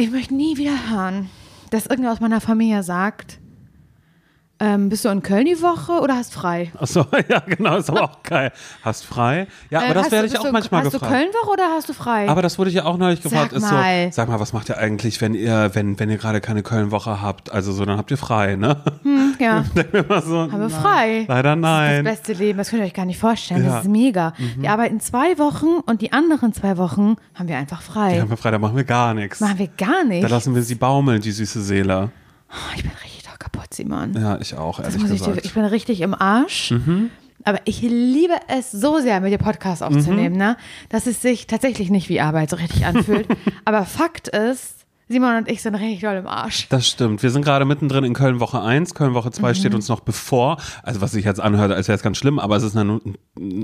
Ich möchte nie wieder hören, dass irgendwer aus meiner Familie sagt, ähm, bist du in Köln die Woche oder hast frei? Achso, ja, genau, ist aber auch geil. Hast frei? Ja, aber Äh, das hast werde ich auch du, manchmal Hast gefragt. du Kölnwoche oder hast du frei? Aber das wurde ich ja auch neulich gefragt. Sag ist mal. So, sag mal, was macht ihr eigentlich, wenn ihr, wenn, wenn ihr gerade keine Kölnwoche habt? Also so, dann habt ihr frei, ne? ja, Denk mir mal so, haben wir nein. frei. Leider Das nein. beste Leben, das könnt ihr euch gar nicht vorstellen. Ja. Mhm. Das ist mega. Wir arbeiten zwei Wochen und die anderen zwei Wochen haben wir einfach frei. Ja, haben wir frei, da machen wir gar nichts. Machen wir gar nicht. Da lassen wir sie baumeln, die süße Seele. Oh, ich bin richtig kaputt, Simon. Ja, ich auch, ehrlich muss ich, gesagt. ich bin richtig im Arsch. Mhm. Aber ich liebe es so sehr, mit dir Podcast aufzunehmen, Mhm. ne? dass es sich tatsächlich nicht wie Arbeit so richtig anfühlt. Aber Fakt ist, Simon und ich sind richtig doll im Arsch. Das stimmt. Wir sind gerade mittendrin in Köln Woche 1. Köln Woche 2 Mhm. steht uns noch bevor. Also was sich jetzt anhört, als wäre es ganz schlimm, aber es ist na-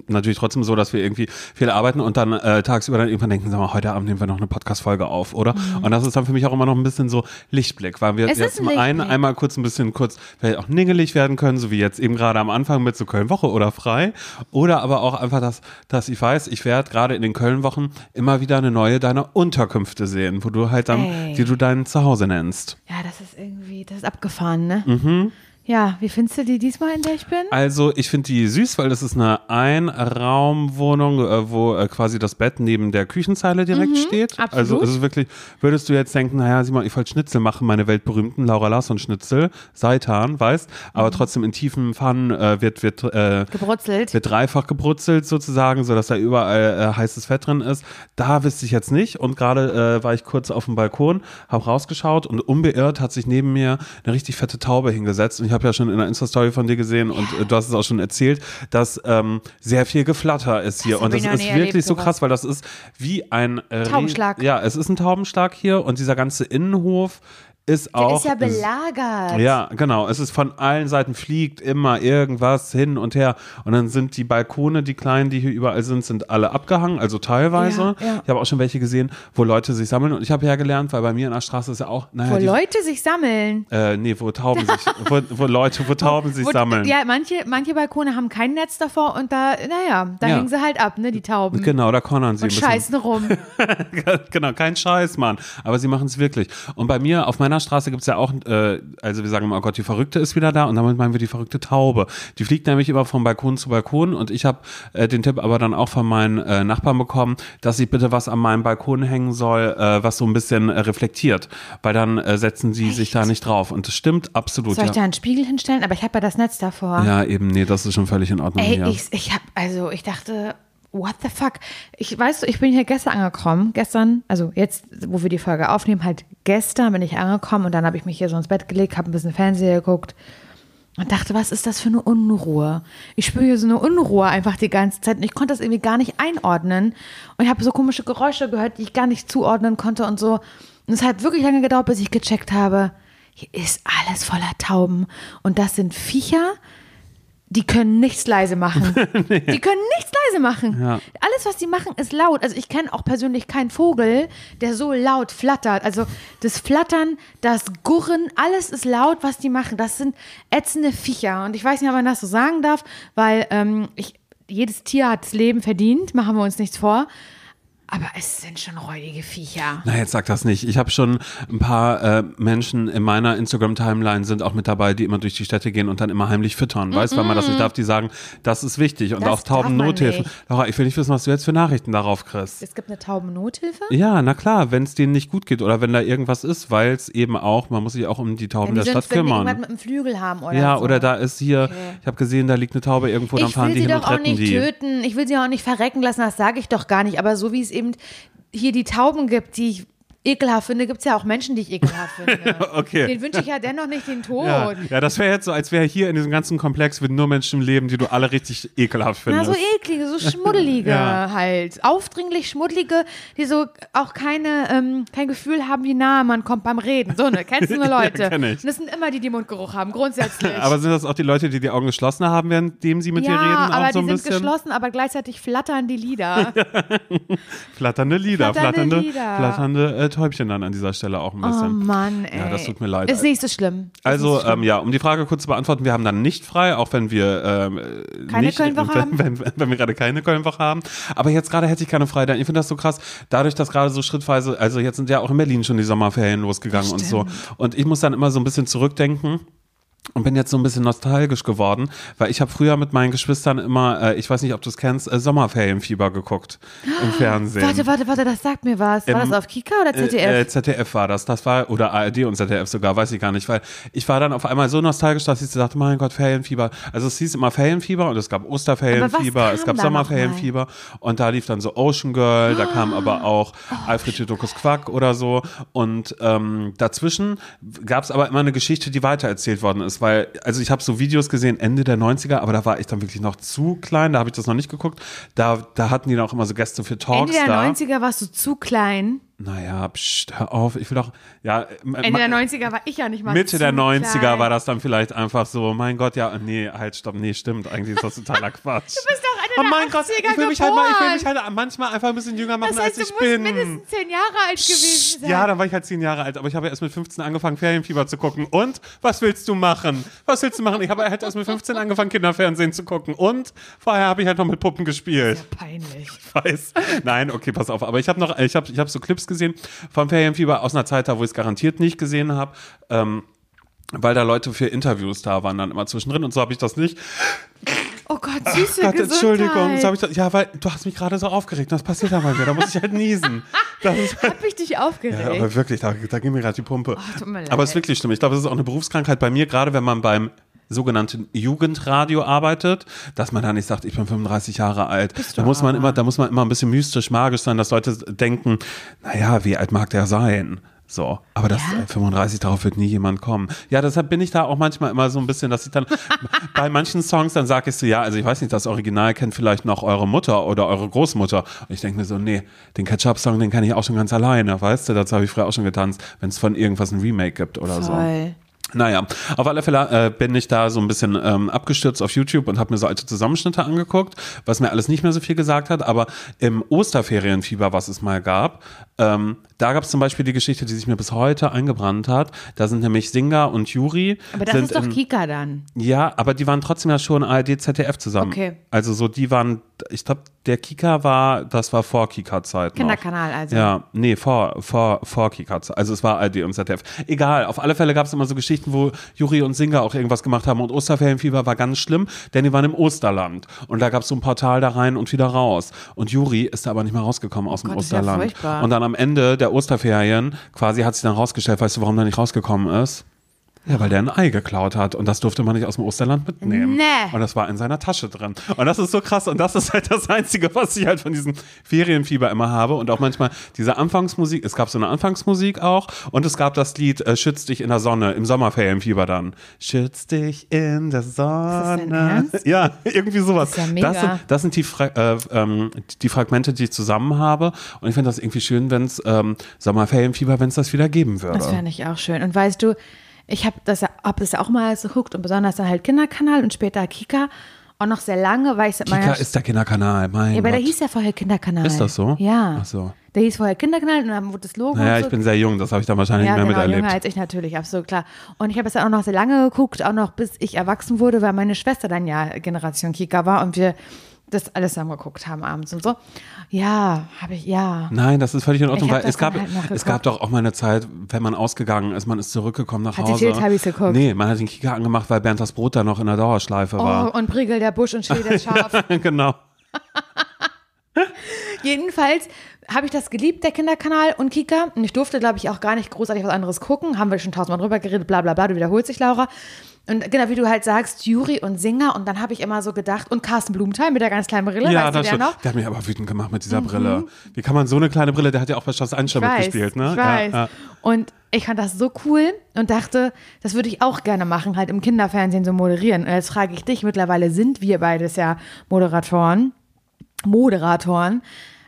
natürlich trotzdem so, dass wir irgendwie viel arbeiten und dann äh, tagsüber dann irgendwann denken, sag mal, heute Abend nehmen wir noch eine Podcast-Folge auf, oder? Und das ist dann für mich auch immer noch ein bisschen so Lichtblick, weil wir Mhm. Es jetzt zum einen einmal kurz ein bisschen kurz vielleicht auch ningelig werden können, so wie jetzt eben gerade am Anfang mit so Köln Woche oder frei. Oder aber auch einfach, dass, dass ich weiß, ich werde gerade in den Köln-Wochen immer wieder eine neue deiner Unterkünfte sehen, wo du halt dann, Ey. Die du dein Zuhause nennst. Ja, das ist irgendwie, das ist abgefahren, ne? Mhm. Ja, wie findest du die diesmal, in der ich bin? Also ich finde die süß, weil das ist eine Einraumwohnung, äh, wo äh, quasi das Bett neben der Küchenzeile direkt steht. Mhm, absolut. Also es ist wirklich, würdest du jetzt denken, naja, Simon, ich wollte Schnitzel machen, meine weltberühmten Laura Larsson Schnitzel, Seitan, weißt, aber Mhm. trotzdem in tiefen Pfannen äh, wird, wird, äh, Gebrutzelt. wird dreifach gebrutzelt sozusagen, sodass da überall heißes Fett drin ist. Da wüsste ich jetzt nicht. Und gerade war ich kurz auf dem Balkon, habe rausgeschaut und unbeirrt hat sich neben mir eine richtig fette Taube hingesetzt. Und ich habe ja schon in der Insta-Story von dir gesehen und äh, du hast es auch schon erzählt, dass ähm, sehr viel Geflatter ist hier. und das ist wirklich erlebt, so krass, weil das ist wie ein äh, Taubenschlag. Ja, es ist ein Taubenschlag hier und dieser ganze Innenhof ist Der auch. ist ja belagert. Ja, genau. Es ist von allen Seiten fliegt immer irgendwas hin und her. Und dann sind die Balkone, die kleinen, die hier überall sind, sind alle abgehangen, also teilweise. Ja, ja. Ich habe auch schon welche gesehen, wo Leute sich sammeln. Und ich habe ja gelernt, weil bei mir in der Straße ist ja auch, naja, Wo die, Leute sich sammeln. äh, nee, wo Tauben sich, wo, wo Leute, wo Tauben sich Wo- sammeln. Ja, manche, manche Balkone haben kein Netz davor und da, naja, da Ja. hängen sie halt ab, ne, die Tauben. Genau, da cornern sie Und scheißen rum. genau, kein Scheiß, Mann. Aber sie machen es wirklich. Und bei mir auf meiner Straße gibt's ja auch, äh, also wir sagen immer, oh Gott, die Verrückte ist wieder da und damit meinen wir die verrückte Taube. Die fliegt nämlich immer von Balkon zu Balkon und ich habe äh, den Tipp aber dann auch von meinen äh, Nachbarn bekommen, dass ich bitte was an meinem Balkon hängen soll, äh, was so ein bisschen äh, reflektiert, weil dann äh, setzen sie sich da nicht drauf. Und das stimmt absolut. Soll ich da Ja. einen Spiegel hinstellen? Aber ich habe ja das Netz davor. ja, eben, nee, das ist schon völlig in Ordnung Ey, hier. ich, ich hab, also ich dachte, what the fuck? Ich weiß, ich bin hier gestern angekommen. Gestern, also jetzt, wo wir die Folge aufnehmen, halt gestern bin ich angekommen und dann habe ich mich hier so ins Bett gelegt, habe ein bisschen Fernseher geguckt und dachte, was ist das für eine Unruhe? Ich spüre hier so eine Unruhe einfach die ganze Zeit und ich konnte das irgendwie gar nicht einordnen und ich habe so komische Geräusche gehört, die ich gar nicht zuordnen konnte und so. Und es hat wirklich lange gedauert, bis ich gecheckt habe, hier ist alles voller Tauben und das sind Viecher, die können nichts leise machen. Die können nichts leise machen. Ja. Alles, was die machen, ist laut. Also ich kenne auch persönlich keinen Vogel, der so laut flattert. Also das Flattern, das Gurren, alles ist laut, was die machen. Das sind ätzende Viecher. Und ich weiß nicht, ob man das so sagen darf, weil ähm, ich, jedes Tier hat das Leben verdient, machen wir uns nichts vor. Aber es sind schon räudige Viecher. Na, jetzt sag das nicht. Ich habe schon ein paar äh, Menschen in meiner Instagram-Timeline sind auch mit dabei, die immer durch die Städte gehen und dann immer heimlich füttern. Weißt du, weil man das nicht darf, die sagen, das ist wichtig. Und Das auch Tauben darf man Nothilfen. nicht. Laura, ich will nicht wissen, was du jetzt für Nachrichten darauf kriegst. Es gibt eine Taubennothilfe. Ja, na klar, wenn es denen nicht gut geht oder wenn da irgendwas ist, weil es eben auch, man muss sich auch um die Tauben die der Stadt wenn die kümmern. irgendwas mit dem Flügel haben oder Ja, so. oder da ist hier, ich habe gesehen, da liegt eine Taube irgendwo, dann ich fahren will die sie hin doch und auch retten nicht die. töten. Ich will sie auch nicht verrecken lassen, das sage ich doch gar nicht. Aber so wie es eben hier die Tauben gibt, die ich ekelhaft finde, gibt es ja auch Menschen, die ich ekelhaft finde. Okay. Den wünsche ich ja dennoch nicht den Tod. Ja, ja, das wäre jetzt so, als wäre hier in diesem ganzen Komplex würden nur Menschen leben, die du alle richtig ekelhaft Na, findest. so eklige, so schmuddelige Ja. halt. Aufdringlich schmuddelige, die so auch keine, ähm, kein Gefühl haben, wie nahe man kommt beim Reden. So, ne? Kennst du nur Leute? Ja, kenn ich. Und das sind immer die, die Mundgeruch haben, grundsätzlich. Aber sind das auch die Leute, die die Augen geschlossen haben, währenddem sie mit ja, dir reden? Auch aber so die sind bisschen? geschlossen, aber gleichzeitig flattern die Lieder. Flatternde Lieder, Flatternde flatternde, Lieder. flatternde äh, Täubchen dann an dieser Stelle auch ein Oh bisschen. Mann, ey. Ja, das tut mir leid. Ist nicht so schlimm. Ist Also so schlimm. ähm, ja, um die Frage kurz zu beantworten, wir haben dann nicht frei, auch wenn wir ähm, Keine nicht, Kölnwoche wenn, haben? Wenn, wenn, wenn wir gerade keine Kölnwoche haben. Aber jetzt gerade hätte ich keine frei. Denn ich finde das so krass, dadurch, dass gerade so schrittweise, also jetzt sind ja auch in Berlin schon die Sommerferien losgegangen und so. Und ich muss dann immer so ein bisschen zurückdenken. Und bin jetzt so ein bisschen nostalgisch geworden, weil ich habe früher mit meinen Geschwistern immer, äh, ich weiß nicht, ob du es kennst, äh, Sommerferienfieber geguckt im Fernsehen. Warte, warte, warte, das sagt mir was. War Im- das auf Kika oder ZDF? Äh, äh, ZDF war das. Das war, oder ARD und ZDF sogar, weiß ich gar nicht, weil ich war dann auf einmal so nostalgisch, dass ich dachte, mein Gott, Ferienfieber. Also es hieß immer Ferienfieber und es gab Osterferienfieber, es gab Sommerferienfieber und da lief dann so Ocean Girl, da kam aber auch Oh, Alfred Jodokus Quack oder so und ähm, dazwischen gab es aber immer eine Geschichte, die weitererzählt worden ist, weil, also ich habe so Videos gesehen, Ende der 90er, aber da war ich dann wirklich noch zu klein, da habe ich das noch nicht geguckt. Da, da hatten die dann auch immer so Gäste für Talks Ende der da. 90er warst du zu klein. Naja, pst, hör auf, ich will doch, ja, äh, Ende der 90er war ich ja nicht mal Mitte der 90er klein. war das dann vielleicht einfach so, mein Gott, ja, nee, halt, stopp, nee, stimmt, eigentlich ist das totaler Quatsch. Du bist doch oh mein Gott, 80er ich will mich halt mal, ich will mich halt manchmal einfach ein bisschen jünger machen, Das heißt, als du ich bin. mindestens zehn Jahre alt gewesen sein. Ja, da war ich halt zehn Jahre alt, aber ich habe ja erst mit 15 angefangen, Ferienfieber zu gucken. Und was willst du machen? Was willst du machen? Ich habe halt erst mit 15 angefangen, Kinderfernsehen zu gucken. Und vorher habe ich halt noch mit Puppen gespielt. Peinlich. weiß. Nein, okay, pass auf. Aber ich habe noch, ich habe ich hab so Clips gesehen vom Ferienfieber aus einer Zeit da, wo ich es garantiert nicht gesehen habe. Ähm, weil da Leute für Interviews da waren dann immer zwischendrin und so habe ich das nicht. Oh Gott, süße Gott, Gesundheit. Entschuldigung, so habe ich das, ja, weil du hast mich gerade so aufgeregt, das passiert da mal wieder, da muss ich halt niesen. Das ist, Hab ich dich aufgeregt? ja, aber wirklich, da, da ging mir gerade die Pumpe. Oh, tut mir leid. aber es ist wirklich schlimm. Ich glaube, das ist auch eine Berufskrankheit bei mir, gerade wenn man beim sogenannten Jugendradio arbeitet, dass man da nicht sagt, ich bin 35 Jahre alt. Da muss man immer, da muss man immer ein bisschen mystisch, magisch sein, dass Leute denken, naja, wie alt mag der sein? So, aber das Ja? äh, 35, darauf wird nie jemand kommen. Ja, deshalb bin ich da auch manchmal immer so ein bisschen, dass ich dann bei manchen Songs dann sage ich so, ja, also ich weiß nicht, das Original kennt vielleicht noch eure Mutter oder eure Großmutter. Und ich denke mir so, nee, den Ketchup-Song, den kenne ich auch schon ganz alleine, weißt du, dazu habe ich früher auch schon getanzt, wenn es von irgendwas ein Remake gibt oder so. Voll. Naja, auf alle Fälle äh, bin ich da so ein bisschen ähm, abgestürzt auf YouTube und habe mir so alte Zusammenschnitte angeguckt, was mir alles nicht mehr so viel gesagt hat. Aber im Osterferienfieber, was es mal gab, ähm, da gab es zum Beispiel die Geschichte, die sich mir bis heute eingebrannt hat. Da sind nämlich Singer und Juri. Aber das sind ist doch in, Kika dann. Ja, aber die waren trotzdem ja schon ARD, ZDF zusammen. Okay. Also so, die waren, ich glaube, der Kika war, das war vor Kika-Zeit. Kinderkanal also. Ja, nee, vor, vor, vor Kikatze. Also es war ARD und ZDF. Egal, auf alle Fälle gab es immer so Geschichten, wo Juri und Singer auch irgendwas gemacht haben und Osterferienfieber war ganz schlimm, denn die waren im Osterland. Und da gab es so ein Portal da rein und wieder raus. Und Juri ist da aber nicht mehr rausgekommen aus dem Gott, ist ja Osterland. furchtbar. und dann am Ende der Osterferien quasi hat sich dann rausgestellt, weißt du, warum der nicht rausgekommen ist? Ja, weil der ein Ei geklaut hat und das durfte man nicht aus dem Osterland mitnehmen. Nee. Und das war in seiner Tasche drin. Und das ist so krass und das ist halt das Einzige, was ich halt von diesem Ferienfieber immer habe und auch manchmal diese Anfangsmusik. Es gab so eine Anfangsmusik auch und es gab das Lied äh, Schütz dich in der Sonne im Sommerferienfieber dann. Schütz dich in der Sonne. Ja, irgendwie sowas. Das ja. Das sind, das sind die, Fra äh, ähm, die Fragmente, die ich zusammen habe und ich finde das irgendwie schön, wenn es ähm, Sommerferienfieber, wenn es das wieder geben würde. Das fände ich auch schön. Und weißt du, ich habe das, ja- hab das ja auch mal so geguckt und besonders dann halt Kinderkanal und später Kika. Und noch sehr lange, weil ich Kika meiner ist der Kinderkanal, mein Ja, aber der hieß ja vorher Kinderkanal. Ist das so? Ja. Ach so. Der hieß vorher Kinderkanal und dann wurde das Logo. Naja, und ich so. bin sehr jung, das habe ich dann wahrscheinlich ja, nicht mehr genau, jünger miterlebt. als ich natürlich, absolut klar. Und ich habe es dann auch noch sehr lange geguckt, auch noch bis ich erwachsen wurde, weil meine Schwester dann ja Generation Kika war und wir das alles zusammen geguckt haben abends und so. Ja, habe ich, ja. Nein, das ist völlig in Ordnung, weil das es gab, halt es gab doch auch mal eine Zeit, wenn man ausgegangen ist, man ist zurückgekommen nach Hat die Hause. Teletubbies geguckt? Nee, man hat den Kika angemacht, weil Bernd das Brot da noch in der Dauerschleife Oh, war. und Prigel der Busch und Schlee der Schaf. genau. Jedenfalls habe ich das geliebt, der Kinderkanal und Kika. Und ich durfte, glaube ich, auch gar nicht großartig was anderes gucken. Haben wir schon tausendmal drüber geredet, bla bla bla, du wiederholst dich, Laura. Und genau, wie du halt sagst, Juri und Singer. Und dann habe ich immer so gedacht, und Carsten Blumenthal mit der ganz kleinen Brille, Ja, weißt du das der stimmt. noch? Der hat mich aber wütend gemacht mit dieser Brille. Wie kann man so eine kleine Brille, der hat ja auch bei Schloss weiß, mitgespielt, ne? ich weiß. Ja, ja. Und ich fand das so cool und dachte, das würde ich auch gerne machen, halt im Kinderfernsehen so moderieren. Und jetzt frage ich dich, mittlerweile sind wir beides ja Moderatoren. Moderatoren.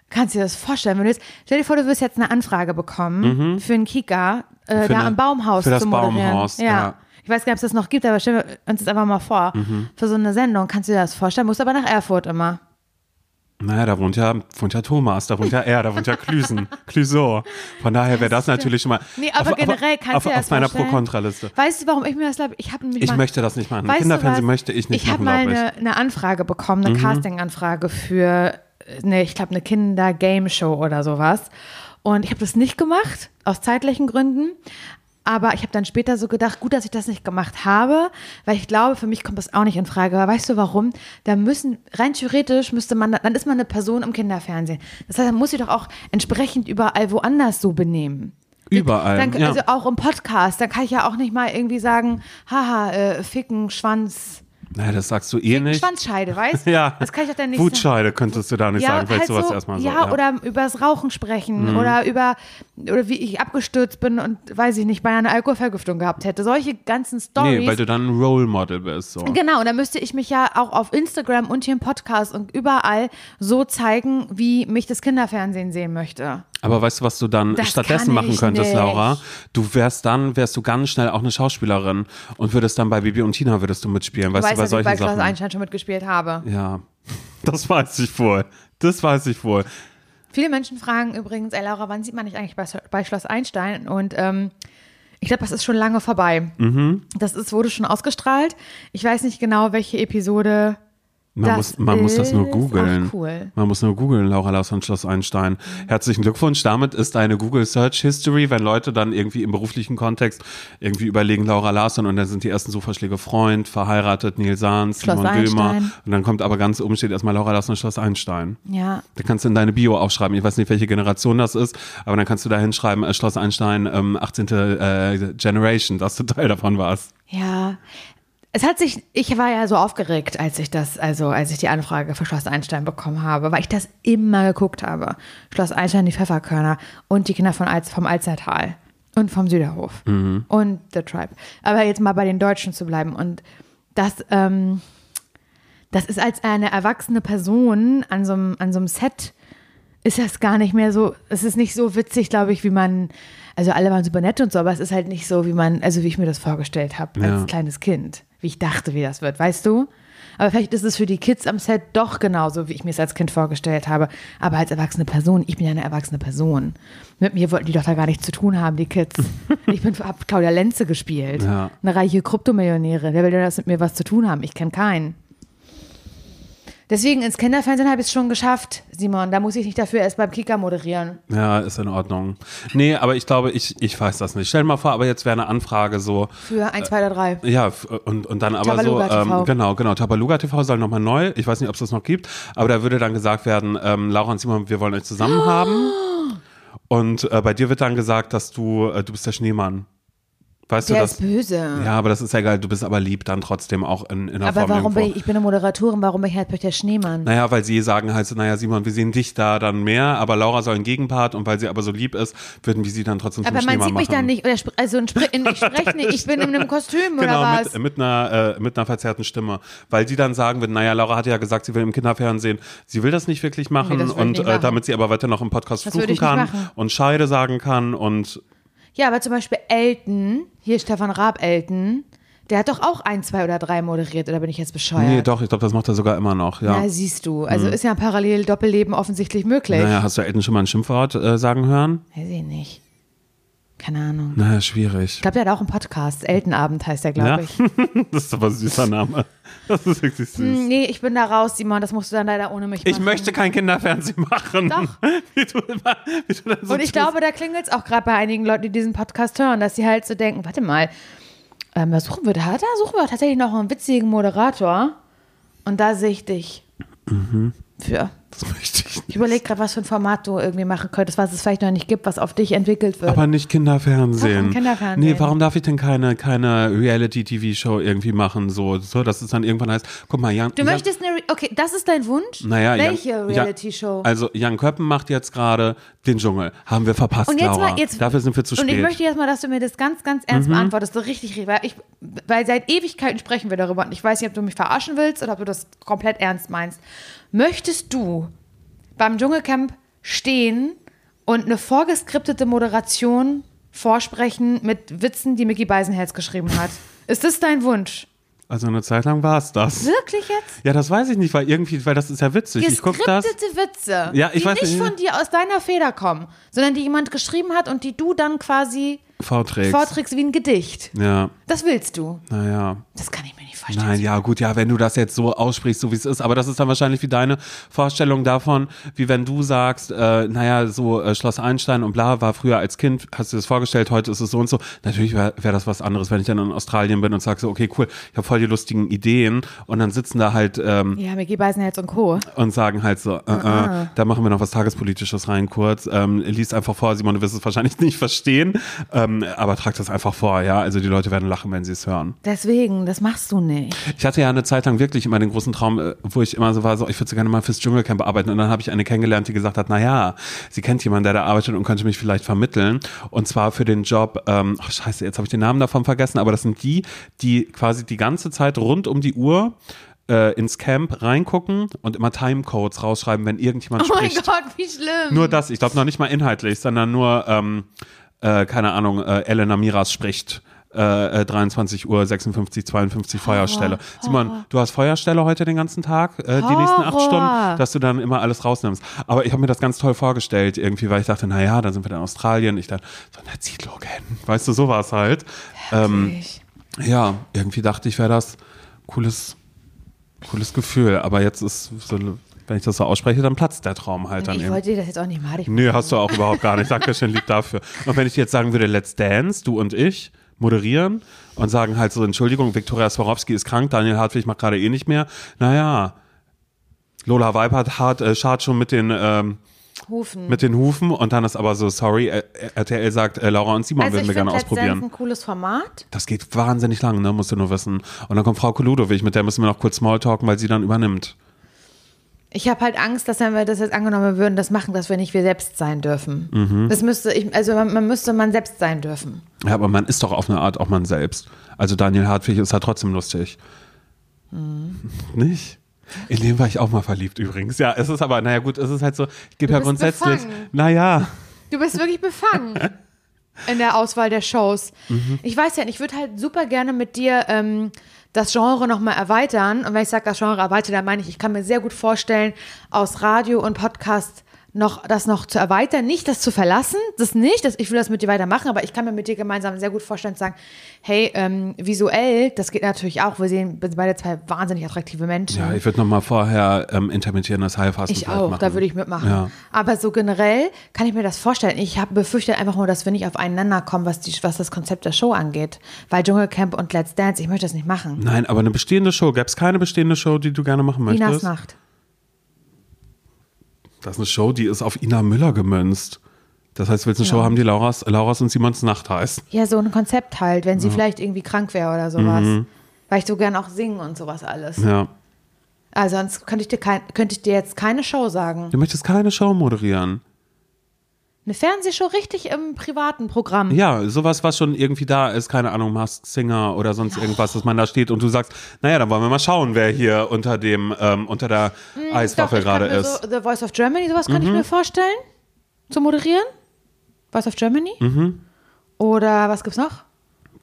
Kannst du dir das vorstellen? Wenn du jetzt, stell dir vor, du wirst jetzt eine Anfrage bekommen für einen Kika, äh, Mhm. Da im Baumhaus für das. Baumhaus, ja. Mhm. Ich weiß gar nicht, ob es das noch gibt, aber stellen wir uns das einfach mal vor. Für so eine Sendung. Kannst du dir das vorstellen? Musst aber nach Erfurt immer. Naja, da wohnt ja, wohnt ja Thomas, da wohnt ja er, da wohnt ja Klüsen, Clüso. Von daher wäre das natürlich schon mal Nee, aber auf, generell kannst auf, du auf, auf meiner? Pro-Kontra-Liste. Weißt du, warum ich mir das glaube? Ich habe Ich mal, möchte das nicht machen. Kinderfernsehen möchte ich nicht Ich habe machen, mal glaube ich. Mhm. eine, eine Anfrage bekommen, eine Casting-Anfrage für, eine, ich glaube, eine Kinder-Game-Show oder sowas. Und ich habe das nicht gemacht, aus zeitlichen Gründen. Aber ich habe dann später so gedacht, gut, dass ich das nicht gemacht habe, weil ich glaube, für mich kommt das auch nicht in Frage. Aber weißt du warum? Da müssen, rein theoretisch müsste man, dann ist man eine Person im Kinderfernsehen. Das heißt, man muss sich doch auch entsprechend überall woanders so benehmen. Überall, Dann, ja. Also auch im Podcast, dann kann ich ja auch nicht mal irgendwie sagen, haha, äh, ficken, Schwanz, Naja, das sagst du eh nicht. Schwanzscheide, weißt du? Ja. Das kann ich doch dann nicht sagen. Wutscheide könntest du da nicht sagen, vielleicht sowas so, erstmal so. Mhm. ja, oder über das Rauchen sprechen oder über oder wie ich abgestürzt bin und weiß ich nicht, bei einer Alkoholvergiftung gehabt hätte. Solche ganzen Stories. Nee, weil du dann ein Role Model bist. So. Genau, und dann müsste ich mich ja auch auf Instagram und hier im Podcast und überall so zeigen, wie mich das Kinderfernsehen sehen möchte. Aber weißt du, was du dann Das stattdessen machen könntest, nicht. Laura? Du wärst dann, wärst du ganz schnell auch eine Schauspielerin und würdest dann bei Bibi und Tina würdest du mitspielen, Du weißt du, weißt, bei dass ich solchen bei Schloss Sachen. Einstein schon mitgespielt habe. Ja, das weiß ich wohl. Das weiß ich wohl. Viele Menschen fragen übrigens, ey Laura, wann sieht man dich eigentlich bei, bei Schloss Einstein? Und ähm, ich glaube, das ist schon lange vorbei. Mhm. Das ist, wurde schon ausgestrahlt. Ich weiß nicht genau, welche Episode. Man, Das muss, man muss das nur googeln. cool. Man muss nur googeln, Laura Lass von Schloss Einstein. Herzlichen Glückwunsch. Damit ist deine Google Search History, wenn Leute dann irgendwie im beruflichen Kontext irgendwie überlegen, Laura Larsson und dann sind die ersten Suchvorschläge Freund, verheiratet, Nils Sahns, Simon. Einstein. Und dann kommt aber ganz oben steht erstmal Laura Larsson und Schloss Einstein. Ja, Da kannst du in deine Bio aufschreiben. Ich weiß nicht, welche Generation das ist, aber dann kannst du da hinschreiben, äh, Schloss Einstein, ähm, 18. Äh, Generation, dass du Teil davon warst. ja. Es hat sich, ich war ja so aufgeregt, als ich das, also als ich die Anfrage für Schloss Einstein bekommen habe, weil ich das immer geguckt habe. Schloss Einstein, die Pfefferkörner und die Kinder von Alz, vom Alzertal und vom Süderhof und The Tribe. Aber jetzt mal bei den Deutschen zu bleiben und das, ähm, das ist als eine erwachsene Person an so einem, an so einem Set ist das gar nicht mehr so, es ist nicht so witzig, glaube ich, wie man, also alle waren super nett und so, aber es ist halt nicht so, wie man, also wie ich mir das vorgestellt habe Ja. als kleines Kind, wie ich dachte, wie das wird, weißt du? Aber vielleicht ist es für die Kids am Set doch genauso, wie ich mir es als Kind vorgestellt habe. Aber als erwachsene Person, ich bin ja eine erwachsene Person. Mit mir wollten die doch da gar nichts zu tun haben, die Kids. Ich bin hab Claudia Lenze gespielt. Ja. Eine reiche Kryptomillionäre. Wer will denn das mit mir was zu tun haben? Ich kenne keinen. Deswegen ins Kinderfernsehen habe ich es schon geschafft, Simon. Da muss ich nicht dafür erst beim Kika moderieren. Ja, ist in Ordnung. Nee, aber ich glaube, ich, ich weiß das nicht. Stell dir mal vor, aber jetzt wäre eine Anfrage so, Für 1, 2 oder 3. ja, und, und dann aber Tabaluga so, TV. ähm, genau, genau, Tabaluga TV soll nochmal neu, ich weiß nicht, ob es das noch gibt, aber da würde dann gesagt werden, ähm, Laura und Simon, wir wollen euch zusammen haben. Und äh, bei dir wird dann gesagt, dass du, äh, du bist der Schneemann. Weißt Der du ist das? böse. Ja, aber das ist ja geil, du bist aber lieb dann trotzdem auch in, in der Aber Form warum irgendwo. bin ich, ich bin eine Moderatorin, warum bin ich halt der Schneemann? Naja, weil sie sagen halt naja, Simon, wir sehen dich da dann mehr, aber Laura soll einen Gegenpart und weil sie aber so lieb ist, würden wir sie dann trotzdem zum aber man Schneemann sieht mich machen. dann nicht, oder also in, ich spreche nicht, ich bin in einem Kostüm oder Genau, was? mit, mit, einer, äh, mit einer verzerrten Stimme. Weil die dann sagen würden, naja, Laura hat ja gesagt, sie will im Kinderfernsehen, sie will das nicht wirklich machen Nee, und äh, machen. damit sie aber weiter noch im Podcast Das fluchen kann machen. und Scheide sagen kann und Ja, aber zum Beispiel Elton, hier Stefan Raab Elton, der hat doch auch ein, zwei oder drei moderiert, oder bin ich jetzt bescheuert? nee, doch, ich glaube, das macht er sogar immer noch, ja. Na, siehst du. Also ist ja ein Parallel-Doppelleben offensichtlich möglich. Naja, hast du Elton schon mal ein Schimpfwort äh, sagen hören? Weiß ich nicht. Keine Ahnung. Naja, schwierig. Ich glaube, der hat auch einen Podcast. Eltenabend heißt der, glaube Ja? ich. Das ist aber ein süßer Name. Das ist wirklich süß. Hm, Nee, ich bin da raus, Simon. Das musst du dann leider ohne mich Ich machen. möchte kein Kinderfernsehen machen. Doch. Wie du immer, wie du dann so Und ich tust. glaube, da klingelt es auch gerade bei einigen Leuten, die diesen Podcast hören, dass sie halt so denken, warte mal, ähm, was suchen wir da? Da suchen wir tatsächlich noch einen witzigen Moderator. Und da sehe ich dich. Für. Das möchte ich nicht. Ich überlege gerade, was für ein Format du irgendwie machen könntest, was es vielleicht noch nicht gibt, was auf dich entwickelt wird. Aber nicht Kinderfernsehen. Im Kinderfernsehen. Nee, warum darf ich denn keine, keine Reality-TV-Show irgendwie machen? So, so, dass es dann irgendwann heißt, guck mal, Jan. du Jan, möchtest eine, Re okay, das ist dein Wunsch? naja, Welche Reality-Show? Also, Jan Köppen macht jetzt gerade den Dschungel. Haben wir verpasst, Und jetzt Laura. mal, jetzt, Dafür sind wir zu Und spät. Mhm. ich möchte jetzt mal, dass du mir das ganz, ganz ernst beantwortest, so richtig, richtig, weil, ich, weil seit Ewigkeiten sprechen wir darüber und ich weiß nicht, ob du mich verarschen willst oder ob du das komplett ernst meinst. Möchtest du beim Dschungelcamp stehen und eine vorgeskriptete Moderation vorsprechen mit Witzen, die Mickey Beisenherz geschrieben hat? Ist das dein Wunsch? Also eine Zeit lang war es das. Wirklich jetzt? Ja, das weiß ich nicht, weil irgendwie, weil das ist ja witzig. Ich guck das. Witze, Ja, ich die weiß nicht nicht. von dir aus deiner Feder kommen, sondern die jemand geschrieben hat und die du dann quasi Vorträgst. vorträgst wie ein Gedicht. Ja, Das willst du. naja. Das kann ich mir nicht vorstellen. Nein, ja, gut, ja, wenn du das jetzt so aussprichst, so wie es ist, aber das ist dann wahrscheinlich wie deine Vorstellung davon, wie wenn du sagst, äh, naja, so äh, Schloss Einstein und bla, war früher als Kind, hast du das vorgestellt, heute ist es so und so. Natürlich wäre wär das was anderes, wenn ich dann in Australien bin und sag so, okay, cool, ich habe voll die lustigen Ideen und dann sitzen da halt ähm, Ja, Mickey Beisenherz und Co. und sagen halt so, äh, äh, da machen wir noch was Tagespolitisches rein kurz. Ähm, liest einfach vor, Simon, du wirst es wahrscheinlich nicht verstehen, ähm, aber trag das einfach vor, ja. Also die Leute werden lachen, wenn sie es hören. Deswegen, das machst du nicht. Ich hatte ja eine Zeit lang wirklich immer den großen Traum, äh, wo ich immer so war, so, ich würde so gerne mal fürs Dschungelcamp arbeiten. Und dann habe ich eine kennengelernt, die gesagt hat, na ja, sie kennt jemanden, der da arbeitet und könnte mich vielleicht vermitteln. Und zwar für den Job, ähm, ach scheiße, jetzt habe ich den Namen davon vergessen, aber das sind die, die quasi die ganze Zeit rund um die Uhr äh, ins Camp reingucken und immer Timecodes rausschreiben, wenn irgendjemand Oh mein spricht. Gott, wie schlimm. Nur das, ich glaube noch nicht mal inhaltlich, sondern nur, ähm, äh, keine Ahnung, äh, Elena Miras spricht. Äh, äh, 23 Uhr 56, 52 Feuerstelle. Simon, du hast Feuerstelle heute den ganzen Tag, äh, die nächsten acht Horror. Stunden, dass du dann immer alles rausnimmst. Aber ich habe mir das ganz toll vorgestellt, irgendwie, weil ich dachte, naja, dann sind wir in Australien. Ich dachte, so eine Siedlung hin. Weißt du, sowas halt. Ähm, ja, irgendwie dachte ich, wäre das cooles, cooles Gefühl. Aber jetzt ist so, wenn ich das so ausspreche, dann platzt der Traum halt dann ich eben. wollte dir das jetzt auch nicht machen. Ich Nee, hast du auch überhaupt gar nicht. Dankeschön, lieb dafür. Und wenn ich jetzt sagen würde, Let's Dance, du und ich, moderieren und sagen halt so, Entschuldigung, Viktoria Swarovski ist krank, Daniel Hartwig macht gerade eh nicht mehr. Naja, Lola Weipert hat, äh, schart schon mit den, ähm, Hufen. mit den Hufen und dann ist aber so, sorry, äh, RTL sagt, äh, Laura und Simon also würden wir gerne Let's Dance ausprobieren. ein cooles Format. Das geht wahnsinnig lang, ne, musst du nur wissen. Und dann kommt Frau Koludowig, mit der müssen wir noch kurz Smalltalken, weil sie dann übernimmt. Ich habe halt Angst, dass wenn wir das jetzt angenommen würden, das machen, dass wir nicht wir selbst sein dürfen. Mhm. Das müsste ich, also man, man müsste man selbst sein dürfen. Ja, aber man ist doch auf eine Art auch man selbst. Also Daniel Hartwig ist halt trotzdem lustig. Nicht? In den war ich auch mal verliebt übrigens. Ja, es ist aber, naja gut, es ist halt so, ich gebe ja grundsätzlich, befangen. naja, Du bist wirklich befangen in der Auswahl der Shows. Mhm. Ich weiß ja ich würde halt super gerne mit dir ähm, das Genre nochmal erweitern. Und wenn ich sage, das Genre erweitern, dann meine ich, ich kann mir sehr gut vorstellen, aus Radio und Podcast noch das noch zu erweitern, nicht das zu verlassen, das nicht, das, ich will das mit dir weitermachen, aber ich kann mir mit dir gemeinsam sehr gut vorstellen zu sagen, hey, ähm, visuell, das geht natürlich auch, wir sehen beide zwei wahnsinnig attraktive Menschen. ja, ich würde nochmal vorher ähm, intermittierendes Heilfasten Ich auch, machen. da würde ich mitmachen. Ja. Aber so generell kann ich mir das vorstellen. Ich hab, befürchte einfach nur, dass wir nicht aufeinander kommen, was, die, was das Konzept der Show angeht. Weil Dschungelcamp und Let's Dance, ich möchte das nicht machen. Nein, aber eine bestehende Show, gäbe es keine bestehende Show, die du gerne machen Inas möchtest? Nacht. Das ist eine Show, die ist auf Ina Müller gemünzt. Das heißt, willst du eine Show haben, die Lauras, Lauras und Simons Nacht heißt? Ja, so ein Konzept halt, wenn sie vielleicht irgendwie krank wäre oder sowas. Weil ich so gern auch singen und sowas alles. Mhm. Ja. Also sonst könnte ich, dir kein, könnte ich dir jetzt keine Show sagen. Du möchtest keine Show moderieren. Eine Fernsehshow richtig im privaten Programm. Ja, sowas, was schon irgendwie da ist, keine Ahnung, Masked Singer oder sonst irgendwas, dass man da steht und du sagst, naja, dann wollen wir mal schauen, wer hier unter dem, ähm, unter der Eiswaffel Hm, ich gerade ist. Mhm. So, The Voice of Germany, sowas könnte ich mir vorstellen. Zu moderieren. Voice of Germany. Mhm. Oder was gibt's noch?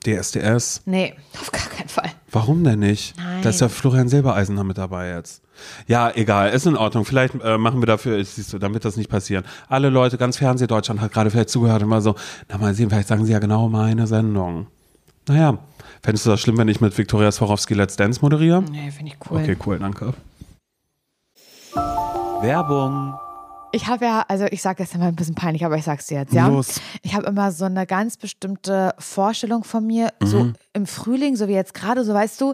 DSDS. Nee, auf gar keinen Fall. Warum denn nicht? Nein. Da ist ja Florian Silbereisen mit dabei jetzt. Ja, egal, ist in Ordnung. Vielleicht äh, machen wir dafür, siehst du, dann wird das nicht passieren. Alle Leute, ganz Fernsehdeutschland hat gerade vielleicht zugehört und immer so, na mal sehen, vielleicht sagen sie ja genau meine Sendung. Naja, fändest du das schlimm, wenn ich mit Viktoria Swarovski Let's Dance moderiere? Nee, finde ich cool. Okay, cool, danke. Werbung. Ich habe ja, also ich sage das immer ein bisschen peinlich, aber ich sag's dir jetzt, ja. Los. Ich habe immer so eine ganz bestimmte Vorstellung von mir, so Mhm. im Frühling, so wie jetzt gerade, so weißt du,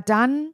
dann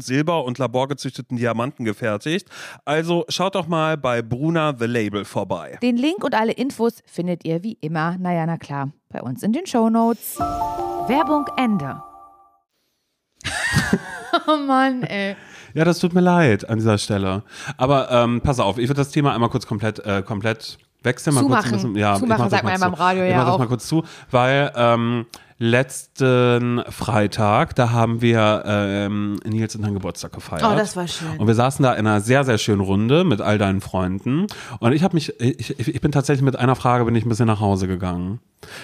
Silber und laborgezüchteten Diamanten gefertigt. Also schaut doch mal bei Bruna The Label vorbei. Den Link und alle Infos findet ihr wie immer, naja, na klar, bei uns in den Shownotes. Werbung Ende. oh Mann, ey. Ja, das tut mir leid an dieser Stelle. Aber ähm, pass auf, ich würde das Thema einmal kurz komplett, äh, komplett wechseln. Mal Zumachen. Kurz ein bisschen, ja, Zumachen ich sagt man ja beim Radio ich ja mach das mal kurz zu, weil ähm, letzten Freitag, da haben wir ähm, Nils und deinen Geburtstag gefeiert. Oh, das war schön. Und wir saßen da in einer sehr, sehr schönen Runde mit all deinen Freunden. Und ich habe mich, ich, ich ich bin tatsächlich mit einer Frage, bin ich ein bisschen nach Hause gegangen.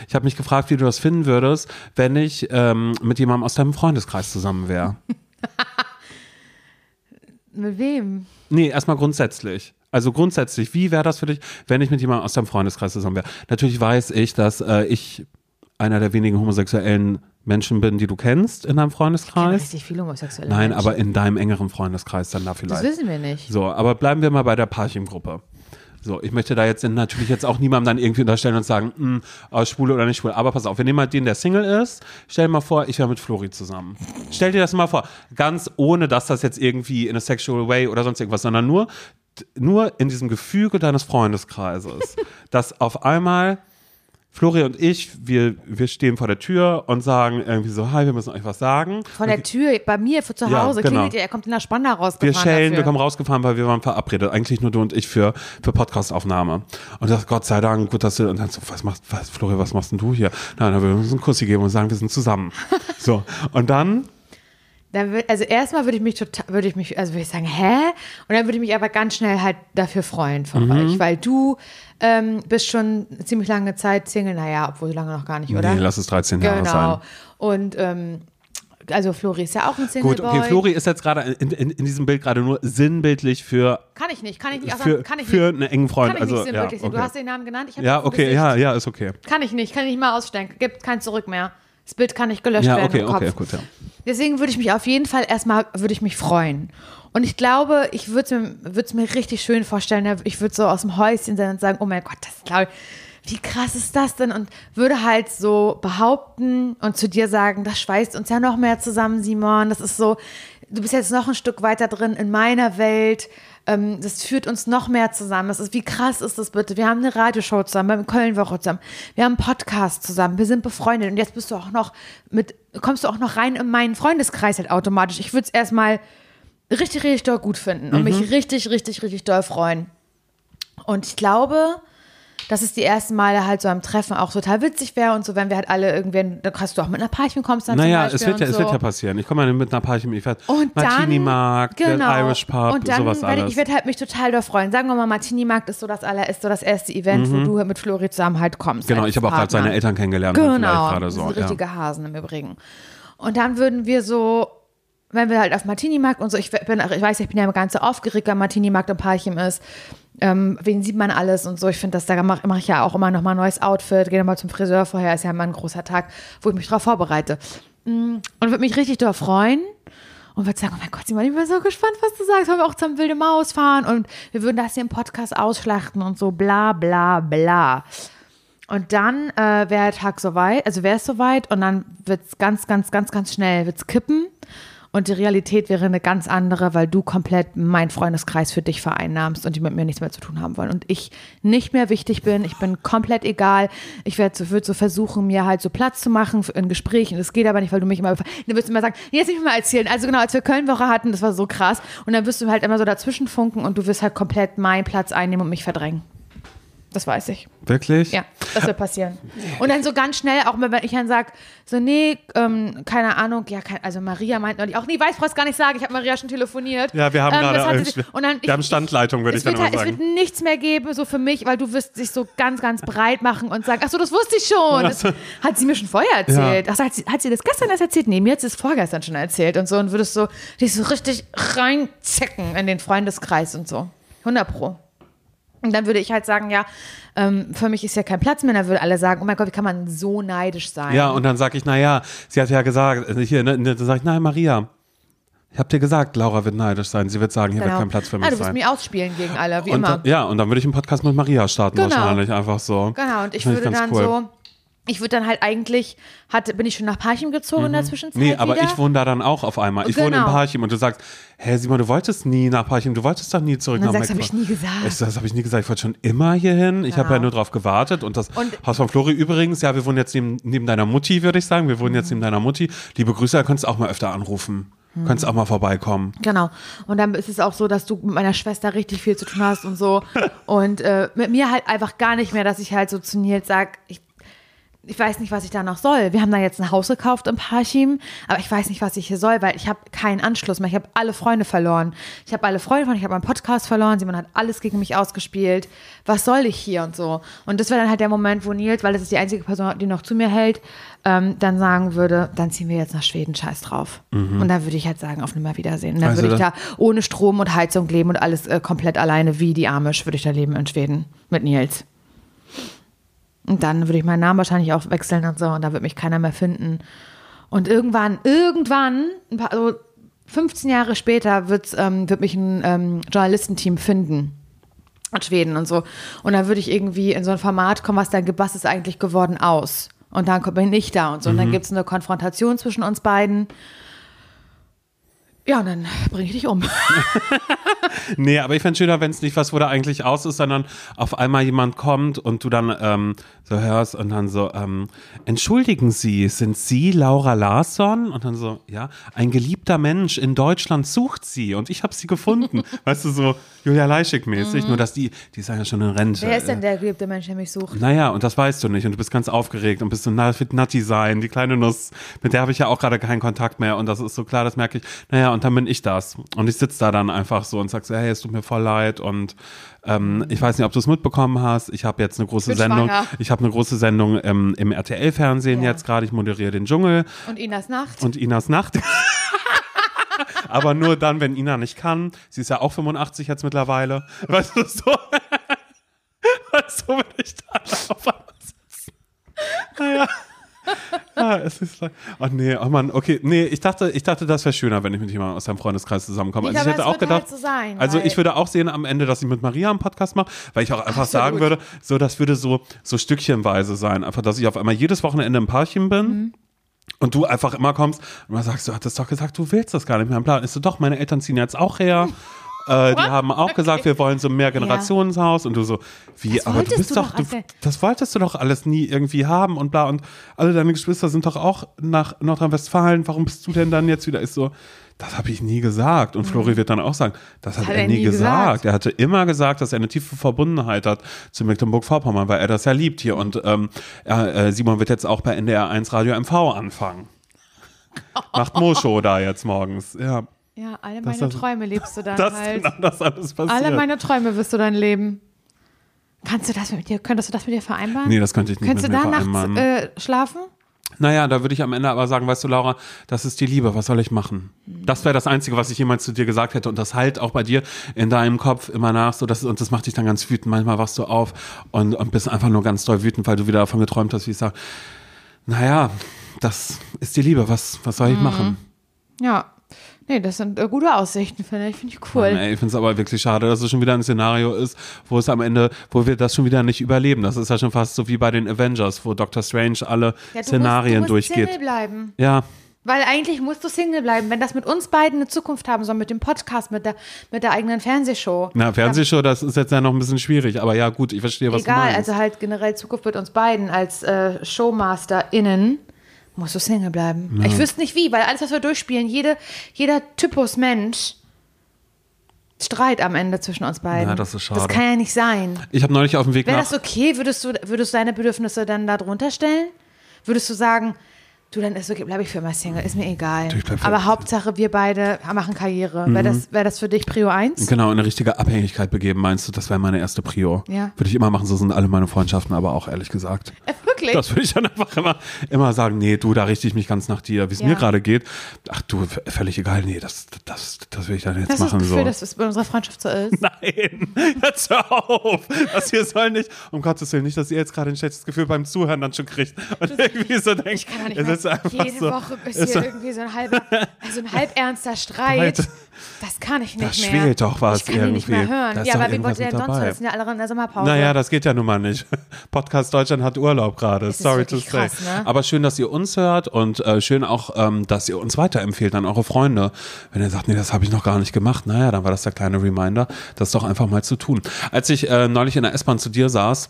Ich habe mich gefragt, wie du das finden würdest, wenn ich ähm, mit jemandem aus deinem Freundeskreis zusammen wäre. Mit wem? Nee, erstmal grundsätzlich. Also grundsätzlich, wie wäre das für dich, wenn ich mit jemandem aus deinem Freundeskreis zusammen wäre? Natürlich weiß ich, dass äh, ich einer der wenigen homosexuellen Menschen bin, die du kennst in deinem Freundeskreis. richtig viele homosexuelle Nein, Menschen. aber in deinem engeren Freundeskreis dann da Das vielleicht. wissen wir nicht. So, aber bleiben wir mal bei der Parchim-Gruppe. So, ich möchte da jetzt natürlich jetzt auch niemandem dann irgendwie unterstellen und sagen, hm, äh, schwul oder nicht schwul. Aber pass auf, wir nehmen mal den, der Single ist. Stell dir mal vor, ich wäre mit Flori zusammen. Stell dir das mal vor. Ganz ohne, dass das jetzt irgendwie in a sexual way oder sonst irgendwas, sondern nur, nur in diesem Gefüge deines Freundeskreises. dass auf einmal Flori und ich, wir, wir stehen vor der Tür und sagen irgendwie so, hi, wir müssen euch was sagen. Von der Tür, bei mir zu Ja, Hause, genau. klingelt ihr, er kommt in der Spandau rausgefahren. Wir schellen, dafür. wir kommen rausgefahren, weil wir waren verabredet. Eigentlich nur du und ich für, für Podcastaufnahme. Und das, Gott sei Dank, gut, dass du, und dann so, was machst, was, Flori, was machst denn du hier? Nein, dann wir uns einen Kussi geben und sagen, wir sind zusammen. so. Und dann, Dann würd, also erstmal würde ich mich total, würde ich mich, also würde ich sagen, hä? Und dann würde ich mich aber ganz schnell halt dafür freuen von Mhm. euch, weil du ähm, bist schon eine ziemlich lange Zeit Single, naja, obwohl lange noch gar nicht, oder? nee, lass es 13 Jahre genau. sein. Und ähm, also Flori ist ja auch ein Single Gut, okay, Boy. Flori ist jetzt gerade in, in, in diesem Bild gerade nur sinnbildlich für, Kann ich nicht, kann ich nicht, auch für, kann ich für nicht. einen engen Freund. Kann ich also, nicht ja, sinnbildlich sehen. Du okay. hast den Namen genannt. Ich ja, okay, ja, ja, ist okay. Kann ich nicht, kann ich nicht mal ausstellen. Gibt kein Zurück mehr. Das Bild kann nicht gelöscht Ja, werden okay, im Kopf. okay, gut, ja. Deswegen würde ich mich auf jeden Fall erstmal, würde ich mich freuen. Und ich glaube, ich würde es mir, mir richtig schön vorstellen. ne? Ich würde so aus dem Häuschen sein und sagen, oh mein Gott, das glaube ich, wie krass ist das denn? Und würde halt so behaupten und zu dir sagen, das schweißt uns ja noch mehr zusammen, Simon. Das ist so, du bist jetzt noch ein Stück weiter drin in meiner Welt. Ähm, das führt uns noch mehr zusammen. Das ist, wie krass ist das bitte? Wir haben eine Radioshow zusammen, beim Köln-Woche zusammen. Wir haben einen Podcast zusammen. Wir sind befreundet. Und jetzt bist du auch noch mit, kommst du auch noch rein in meinen Freundeskreis halt automatisch. Ich würde es erstmal richtig, richtig doll gut finden und mich richtig, richtig, richtig doll freuen. Und ich glaube, dass es die ersten Male halt so am Treffen auch total witzig wäre und so, wenn wir halt alle irgendwie, dann kannst du auch mit einer Parchim kommst dann Naja, zum es Beispiel wird, ja, und es so. wird ja passieren. Ich komme mal mit einer Party ich werde Und Martini-Markt, genau. Irish Pub, und dann sowas werde ich, ich werde halt mich total da freuen. Sagen wir mal, Martini-Markt ist so das aller, ist so das erste Event, wo du mit Flori zusammen halt kommst. Mhm. genau, ich habe auch gerade seine Eltern kennengelernt. und Genau, gerade das so. sind Ja. richtige Hasen im Übrigen. Und dann würden wir so, wenn wir halt auf Martini-Markt und so, ich bin, ich weiß, ich bin ja immer ganz so aufgeregt, wenn Martini-Markt im Parchim ist. Ähm, wen sieht man alles und so. Ich finde, das da mache mach ich ja auch immer noch mal ein neues Outfit, gehe nochmal zum Friseur vorher, ist ja immer ein großer Tag, wo ich mich drauf vorbereite. Mm, Und würde mich richtig darauf freuen und würde sagen, oh mein Gott, Simon, ich bin so gespannt, was du sagst. Wollen wir auch zum Wilde Maus fahren und wir würden das hier im Podcast ausschlachten und so bla bla bla. Und dann äh, wäre der Tag soweit, also wäre es soweit und dann wird es ganz, ganz, ganz, ganz schnell wird's kippen und die Realität wäre eine ganz andere, weil du komplett meinen Freundeskreis für dich vereinnahmst und die mit mir nichts mehr zu tun haben wollen. Und ich nicht mehr wichtig bin, ich bin komplett egal. Ich werde so, so versuchen, mir halt so Platz zu machen in Gesprächen. Das geht aber nicht, weil du mich immer, dann wirst du immer sagen, jetzt nicht mal erzählen. Also genau, als wir Köln-Woche hatten, das war so krass. Und dann wirst du halt immer so dazwischen funken und du wirst halt komplett meinen Platz einnehmen und mich verdrängen. Das weiß ich. Wirklich? Ja, das wird passieren. Und dann so ganz schnell, auch wenn ich dann sage, so, nee, ähm, keine Ahnung, ja, kein, also Maria meint neulich auch, nee, weiß, brauchst gar nicht sagen, ich habe Maria schon telefoniert. Ja, wir haben Ähm, gerade sie- und dann, wir haben Standleitung, würde ich dann wird immer halt- Es sagen. wird nichts mehr geben, so für mich, weil du wirst dich so ganz, ganz breit machen und sagen, ach so, das wusste ich schon. Das hat sie mir schon vorher erzählt. Ach so, hat sie, hat sie das gestern erst erzählt? Nee, mir hat sie es vorgestern schon erzählt und so und würdest so dich so richtig reinzecken in den Freundeskreis und so. 100 pro. Und dann würde ich halt sagen, ja, ähm, für mich ist ja kein Platz mehr. Dann würden alle sagen, oh mein Gott, wie kann man so neidisch sein? Ja, und dann sage ich, naja, sie hat ja gesagt, äh, hier, ne, ne, dann sage ich, nein, Maria, ich habe dir gesagt, Laura wird neidisch sein. Sie wird sagen, hier wird kein Platz für mich ja, du wirst sein. mich ausspielen gegen alle, wie und, immer. ja, und dann würde ich einen Podcast mit Maria starten Genau. wahrscheinlich, einfach so. Genau, und ich würde dann cool. so, ich würde dann halt eigentlich, hatte, bin ich schon nach Parchim gezogen in der Zwischenzeit Mhm. Nee, aber wieder? ich wohne da dann auch auf einmal. Ich wohne in Genau. Parchim und du sagst, hä, Simon, du wolltest nie nach Parchim, du wolltest doch nie zurück Und dann nach sagst du, hab ich Mecklenburg. nie gesagt. Ich, das habe ich nie gesagt. Ich wollte schon immer hier hin. Ich habe Genau. ja nur drauf gewartet. Und das Und- Haus von Flori übrigens, ja, wir wohnen jetzt neben, neben deiner Mutti, würde ich sagen. Wir wohnen Mhm. jetzt neben deiner Mutti. Liebe Grüße, da könntest du auch mal öfter anrufen. Mhm. Könntest auch mal vorbeikommen. Genau. Und dann ist es auch so, dass du mit meiner Schwester richtig viel zu tun hast und so. Und äh, mit mir halt einfach gar nicht mehr, dass ich halt so zu Nils sag, ich, ich weiß nicht, was ich da noch soll. Wir haben da jetzt ein Haus gekauft im Parchim, aber ich weiß nicht, was ich hier soll, weil ich habe keinen Anschluss mehr. Ich habe alle Freunde verloren. Ich habe alle Freunde verloren, ich habe meinen Podcast verloren. Simon hat alles gegen mich ausgespielt. Was soll ich hier und so? Und das wäre dann halt der Moment, wo Nils, weil das ist die einzige Person, die noch zu mir hält, ähm, dann sagen würde, dann ziehen wir jetzt nach Schweden, scheiß drauf. Und dann würde ich halt sagen, auf Nimmerwiedersehen. Und dann Also würde ich da- da ohne Strom und Heizung leben und alles äh, komplett alleine wie die Amish würde ich da leben in Schweden mit Nils. Und dann würde ich meinen Namen wahrscheinlich auch wechseln und so und da wird mich keiner mehr finden. Und irgendwann, irgendwann, ein paar, so 15 Jahre später wird's, ähm, wird mich ein ähm, Journalistenteam finden. In Schweden und so. Und dann würde ich irgendwie in so ein Format kommen, was dann gibt, was ist eigentlich geworden aus? Und dann bin ich da und so. Und dann gibt es eine Konfrontation zwischen uns beiden. Ja, dann bringe ich dich um. Nee, aber ich fände schöner, wenn es nicht was, wo da eigentlich aus ist, sondern auf einmal jemand kommt und du dann ähm, so hörst und dann so, ähm, entschuldigen Sie, sind Sie Laura Larsson? Und dann so, ja, ein geliebter Mensch in Deutschland sucht Sie und ich habe sie gefunden. weißt du, so Julia Leischig-mäßig, nur dass die, die ist ja schon in Rente. Mhm. Wer ist denn der geliebte Mensch, der mich sucht? Naja, und das weißt du nicht und du bist ganz aufgeregt und bist so, na, das wird Natti sein, die kleine Nuss, mit der habe ich ja auch gerade keinen Kontakt mehr und das ist so klar, das merke ich. Naja, und dann bin ich das und ich sitze da dann einfach so und sag so, hey, es tut mir voll leid und ähm, ich weiß nicht, ob du es mitbekommen hast, ich habe jetzt eine große bin Sendung, schwanger. ich habe eine große Sendung ähm, im RTL-Fernsehen Ja. jetzt gerade, ich moderiere den Dschungel Und Inas Nacht? und Inas Nacht. Aber nur dann, wenn Ina nicht kann. Sie ist ja auch 85 jetzt mittlerweile. Weißt du, so. so bin ich da auf einmal sitzen. Naja. Ja, es ist oh nee, oh Mann, okay, nee, ich dachte, ich dachte, das wäre schöner, wenn ich mit jemandem aus deinem Freundeskreis zusammenkomme. Ich Also ich hätte auch gedacht, halt so sein, also ich würde auch sehen am Ende, dass ich mit Maria einen Podcast mache, weil ich auch einfach Absolut. sagen würde, so, das würde so, so stückchenweise sein, einfach, dass ich auf einmal jedes Wochenende im Parchim bin. Mhm. Und du einfach immer kommst und man sagst, du hattest doch gesagt, du willst das gar nicht mehr im Plan. Ist so, doch, meine Eltern ziehen jetzt auch her. Äh, die haben auch gesagt, wir wollen so ein Mehrgenerationshaus und du so, wie, Das aber du bist du doch, du, das wolltest du doch alles nie irgendwie haben und bla und alle deine Geschwister sind doch auch nach Nordrhein-Westfalen, warum bist du denn dann jetzt wieder? Ist so, das habe ich nie gesagt. Und Flori wird dann auch sagen, das hat, er, nie gesagt. Er hatte immer gesagt, dass er eine tiefe Verbundenheit hat zu Mecklenburg-Vorpommern, weil er das ja liebt hier. Und ähm, äh, Simon wird jetzt auch bei NDR 1 Radio MV anfangen. Macht Moscho da jetzt morgens. Ja, Ja, alle meine das- Träume lebst du dann das halt. genau das alles passiert. Alle meine Träume wirst du dann leben. Kannst du das mit dir, könntest du das mit dir vereinbaren? nee, das könnte ich nicht Könntest mit du da nachts äh, schlafen? Naja, da würde ich am Ende aber sagen, weißt du, Laura, das ist die Liebe, was soll ich machen? Das wäre das Einzige, was ich jemals zu dir gesagt hätte. Und das halt auch bei dir in deinem Kopf immer nach, so das, und das macht dich dann ganz wütend. Manchmal wachst du auf und, und bist einfach nur ganz doll wütend, weil du wieder davon geträumt hast, wie ich sage, naja, das ist die Liebe, was, was soll ich machen? Ja. Nee, das sind äh, gute Aussichten, finde ich. Finde ich cool. Mann, ey, ich finde es aber wirklich schade, dass es schon wieder ein Szenario ist, wo es am Ende, wo wir das schon wieder nicht überleben. Das ist ja schon fast so wie bei den Avengers, wo Doctor Strange alle ja, du Szenarien musst, du musst durchgeht. Single bleiben. Ja, Weil eigentlich musst du Single bleiben, wenn das mit uns beiden eine Zukunft haben soll, mit dem Podcast, mit der, mit der eigenen Fernsehshow. Na, Fernsehshow, das ist jetzt ja noch ein bisschen schwierig, aber ja, gut, ich verstehe, was du Egal, meinst. also halt generell Zukunft mit uns beiden als äh, ShowmasterInnen musst du Single bleiben. Ich wüsste nicht wie, weil alles, was wir durchspielen, jede, jeder Typus Mensch Streit am Ende zwischen uns beiden. Ja, das ist schade. Das kann ja nicht sein. ich habe neulich auf dem Weg Wäre nach. das okay? Würdest du, würdest du deine Bedürfnisse dann da drunter stellen? Würdest du sagen, du, dann ist okay, bleibe ich für immer Single, ist mir egal. Du, Aber Hauptsache, wir beide machen Karriere. Wäre das, wär das für dich Prio 1? Genau, in eine richtige Abhängigkeit begeben, meinst du, das wäre meine erste Prio. Ja. Würde ich immer machen, so sind alle meine Freundschaften, aber auch ehrlich gesagt. Äh, wirklich? Das würde ich dann einfach immer, immer sagen, nee, du, da richte ich mich ganz nach dir, wie es Ja. mir gerade geht. Ach du, völlig egal, nee, das, das, das will ich dann jetzt Hast du das machen. Gefühl, so. dass es bei unserer Freundschaft so ist? Nein, jetzt hör auf. Das hier soll nicht, um Gottes Willen, nicht, dass ihr jetzt gerade ein schlechtes Gefühl beim Zuhören dann schon kriegt. Und irgendwie so denkt, Ich kann doch nicht. Ist einfach Jede so, Woche ist hier irgendwie so ein halber, also ein halbernster Streit. Streit. Das kann ich nicht Da mehr. schwelt doch was Ich kann die nicht mehr irgendwie. hören. Da ja, aber wie wollt ihr denn sonst? Das sind ja alle in der Sommerpause. Naja, das geht ja nun mal nicht. Podcast Deutschland hat Urlaub gerade. Sorry to say. krass, ne? Aber schön, dass ihr uns hört und äh, schön auch, ähm, dass ihr uns weiterempfehlt an eure Freunde. Wenn ihr sagt, nee, das habe ich noch gar nicht gemacht, naja, dann war das der kleine Reminder, das doch einfach mal zu tun. Als ich äh, neulich in der S-Bahn zu dir saß,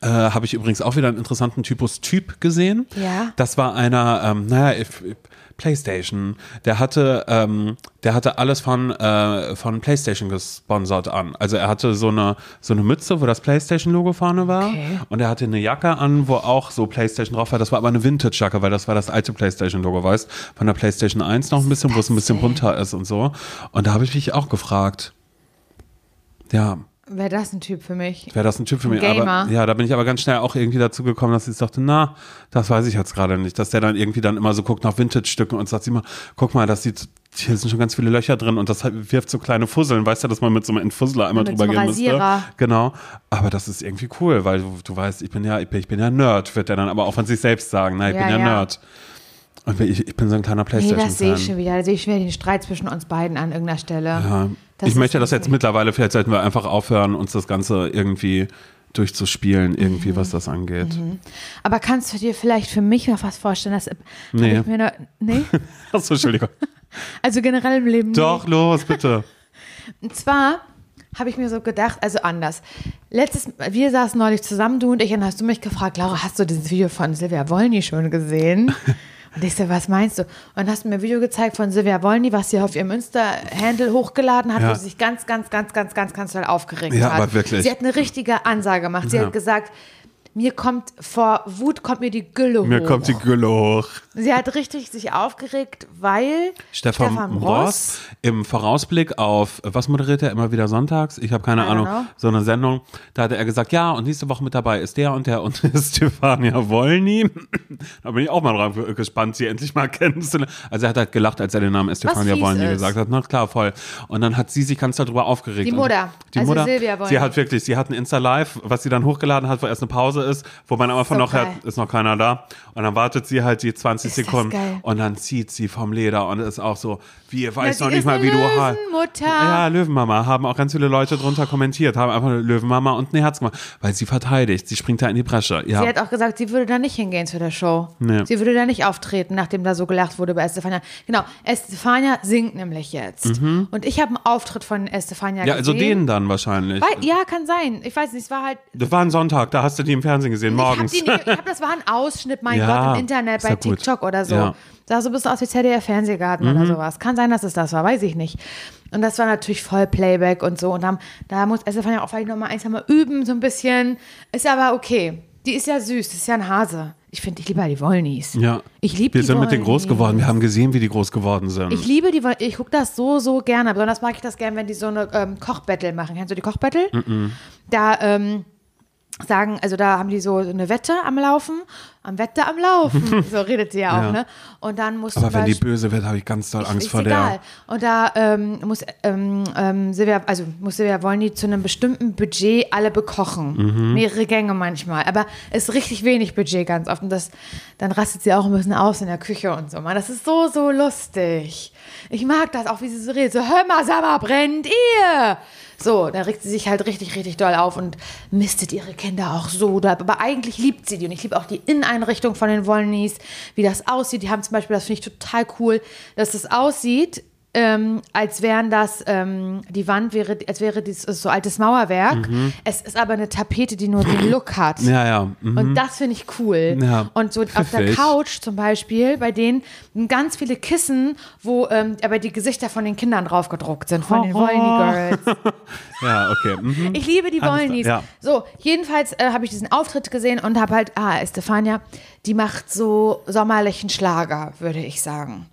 äh, habe ich übrigens auch wieder einen interessanten Typus Typ gesehen. Ja. Das war einer, ähm, naja, if, if, PlayStation. Der hatte, ähm, der hatte alles von, äh, von PlayStation gesponsert an. Also er hatte so eine, so eine Mütze, wo das PlayStation-Logo vorne war. Okay. Und er hatte eine Jacke an, wo auch so PlayStation drauf war. Das war aber eine Vintage-Jacke, weil das war das alte PlayStation-Logo, weißt Von der PlayStation 1 noch ein bisschen, wo es ein bisschen bunter ist und so. Und da habe ich mich auch gefragt. Ja, Wäre das ein Typ für mich? wäre das ein Typ für mich. Gamer. Aber ja, da bin ich aber ganz schnell auch irgendwie dazu gekommen, dass ich dachte, na, das weiß ich jetzt gerade nicht. Dass der dann irgendwie dann immer so guckt nach Vintage-Stücken und sagt immer, guck mal, das sieht, hier sind schon ganz viele Löcher drin und das hat- wirft so kleine Fusseln. Weißt du, dass man mit so einem Entfussler einmal Mit drüber so einem gehen müsste? Rasierer. Genau. Aber das ist irgendwie cool, weil du, du weißt, ich bin ja, ich bin, ich bin ja Nerd, wird er dann aber auch von sich selbst sagen. Na, ich Ja, bin ja, ja. Nerd. Und ich, ich bin so ein kleiner Nee, das sehe ich Playstation-Fan. schon wieder. Da sehe ich schon wieder den Streit zwischen uns beiden an irgendeiner Stelle. Ja, Das ich möchte das jetzt mittlerweile, vielleicht sollten wir einfach aufhören, uns das Ganze irgendwie durchzuspielen, irgendwie, was das angeht. Aber kannst du dir vielleicht für mich noch was vorstellen? Dass, Nee. Ich mir noch, nee? Achso, Entschuldigung. Also generell im Leben. Doch, los, bitte. Und zwar habe ich mir so gedacht, also anders. Letztes, wir saßen neulich zusammen, du und ich, und hast du mich gefragt, Laura, hast du dieses Video von Silvia Wolny schon gesehen? Und ich so, was meinst du? Und dann hast du mir ein Video gezeigt von Silvia Wolny, was sie auf ihrem Insta-Handle hochgeladen hat, Ja. wo sie sich ganz, ganz, ganz, ganz, ganz, ganz doll aufgeregt Ja, hat. aber wirklich. Sie hat eine richtige Ansage gemacht. Sie Ja. hat gesagt, mir kommt vor Wut kommt mir die Gülle Mir hoch. kommt die Gülle hoch. Sie hat richtig sich aufgeregt, weil Stefan, Ross im Vorausblick auf, was moderiert er immer wieder sonntags? Ich habe keine Ahnung, know. so eine Sendung. Da hatte er gesagt, ja, und nächste Woche mit dabei ist der und der und Stefania Wollny. da bin ich auch mal drauf gespannt, sie endlich mal kennenzulernen. Also er hat halt gelacht, als er den Namen Stefania Wollny gesagt hat. Na klar, voll. Und dann hat sie sich ganz darüber aufgeregt. Die Und Mutter, Die also Mutter, Silvia Wollny. sie hat wirklich, sie hat ein Insta-Live, was sie dann hochgeladen hat, wo erst eine Pause ist, wo man am Anfang So noch geil. ist noch keiner da. Und dann wartet sie halt die 20 Ist Sekunden und dann zieht sie vom Leder und ist auch so, wie, ihr Ja, weiß sie noch nicht mal, wie du heißt. Löwenmutter. Ja, Löwenmama, haben auch ganz viele Leute drunter kommentiert, haben einfach eine Löwenmama und ein Herz gemacht, weil sie verteidigt, sie springt da in die Bresche. Ja. Sie hat auch gesagt, sie würde da nicht hingehen zu der Show. Nee. Sie würde da nicht auftreten, nachdem da so gelacht wurde bei Estefania. Genau, Estefania singt nämlich jetzt. Und ich habe einen Auftritt von Estefania Mhm. ja, also gesehen. den dann wahrscheinlich. Weil, ja, kann sein. Ich weiß nicht, es war halt. Das war ein Sonntag, da hast du die im Fernsehen gesehen, morgens. Ich habe hab, das war ein Ausschnitt, mein Ja, Gott, im Internet, bei ja gut. TikTok oder so. Ja. Mhm. Sah so ein bisschen aus wie ZDF Fernsehgarten oder sowas. Kann sein, dass es das war, weiß ich nicht. Und das war natürlich voll Playback und so. Und dann, da muss Estefania auch vielleicht noch mal eins mal üben, so ein bisschen. Ist aber okay. Die ist ja süß, das ist ja ein Hase. Ich finde, ich liebe ja die Wollnies. Ja. Ich liebe Wir die sind mit denen groß Wollnies. geworden. Wir haben gesehen, wie die groß geworden sind. Ich liebe die, Woll- ich gucke das so, so gerne. Besonders mag ich das gerne, wenn die so eine ähm, Kochbattle machen. Kennst du die Kochbattle? Da ähm, sagen, also da haben die so eine Wette am Laufen, am Wette am Laufen. so redet sie ja auch, Ja. ne? Und dann muss Aber wenn die böse wird, habe ich ganz doll Angst ist vor egal. der. Und da ähm, muss ähm, ähm, Silvia, also muss Silvia wollen die zu einem bestimmten Budget alle bekochen. Mhm. Mehrere Gänge manchmal. Aber es ist richtig wenig Budget ganz oft. Und das, dann rastet sie auch ein bisschen aus in der Küche und so. Man, das ist so, so lustig. Ich mag das auch, wie sie so redet. So, hör mal, sag mal, brennt ihr? So, da regt sie sich halt richtig, richtig doll auf und mistet ihre Kinder auch so. Aber eigentlich liebt sie die. Und ich liebe auch die Inneneinrichtung von den Wollnies, wie das aussieht. Die haben zum Beispiel, das finde ich total cool, dass das aussieht, ähm, als wären das, ähm, die Wand wäre, als wäre dieses so altes Mauerwerk. Es ist aber eine Tapete, die nur den Look hat. Ja, ja. mhm. Und das finde ich cool. Ja, und so auf der pfiffig. Couch zum Beispiel, bei denen ganz viele Kissen, wo ähm, aber die Gesichter von den Kindern drauf gedruckt sind, von den Wollny Girls. Ja, okay. Mhm. Ich liebe die klar, ja. So, jedenfalls äh, habe ich diesen Auftritt gesehen und habe halt, ah, Estefania, die macht so sommerlichen Schlager, würde ich sagen.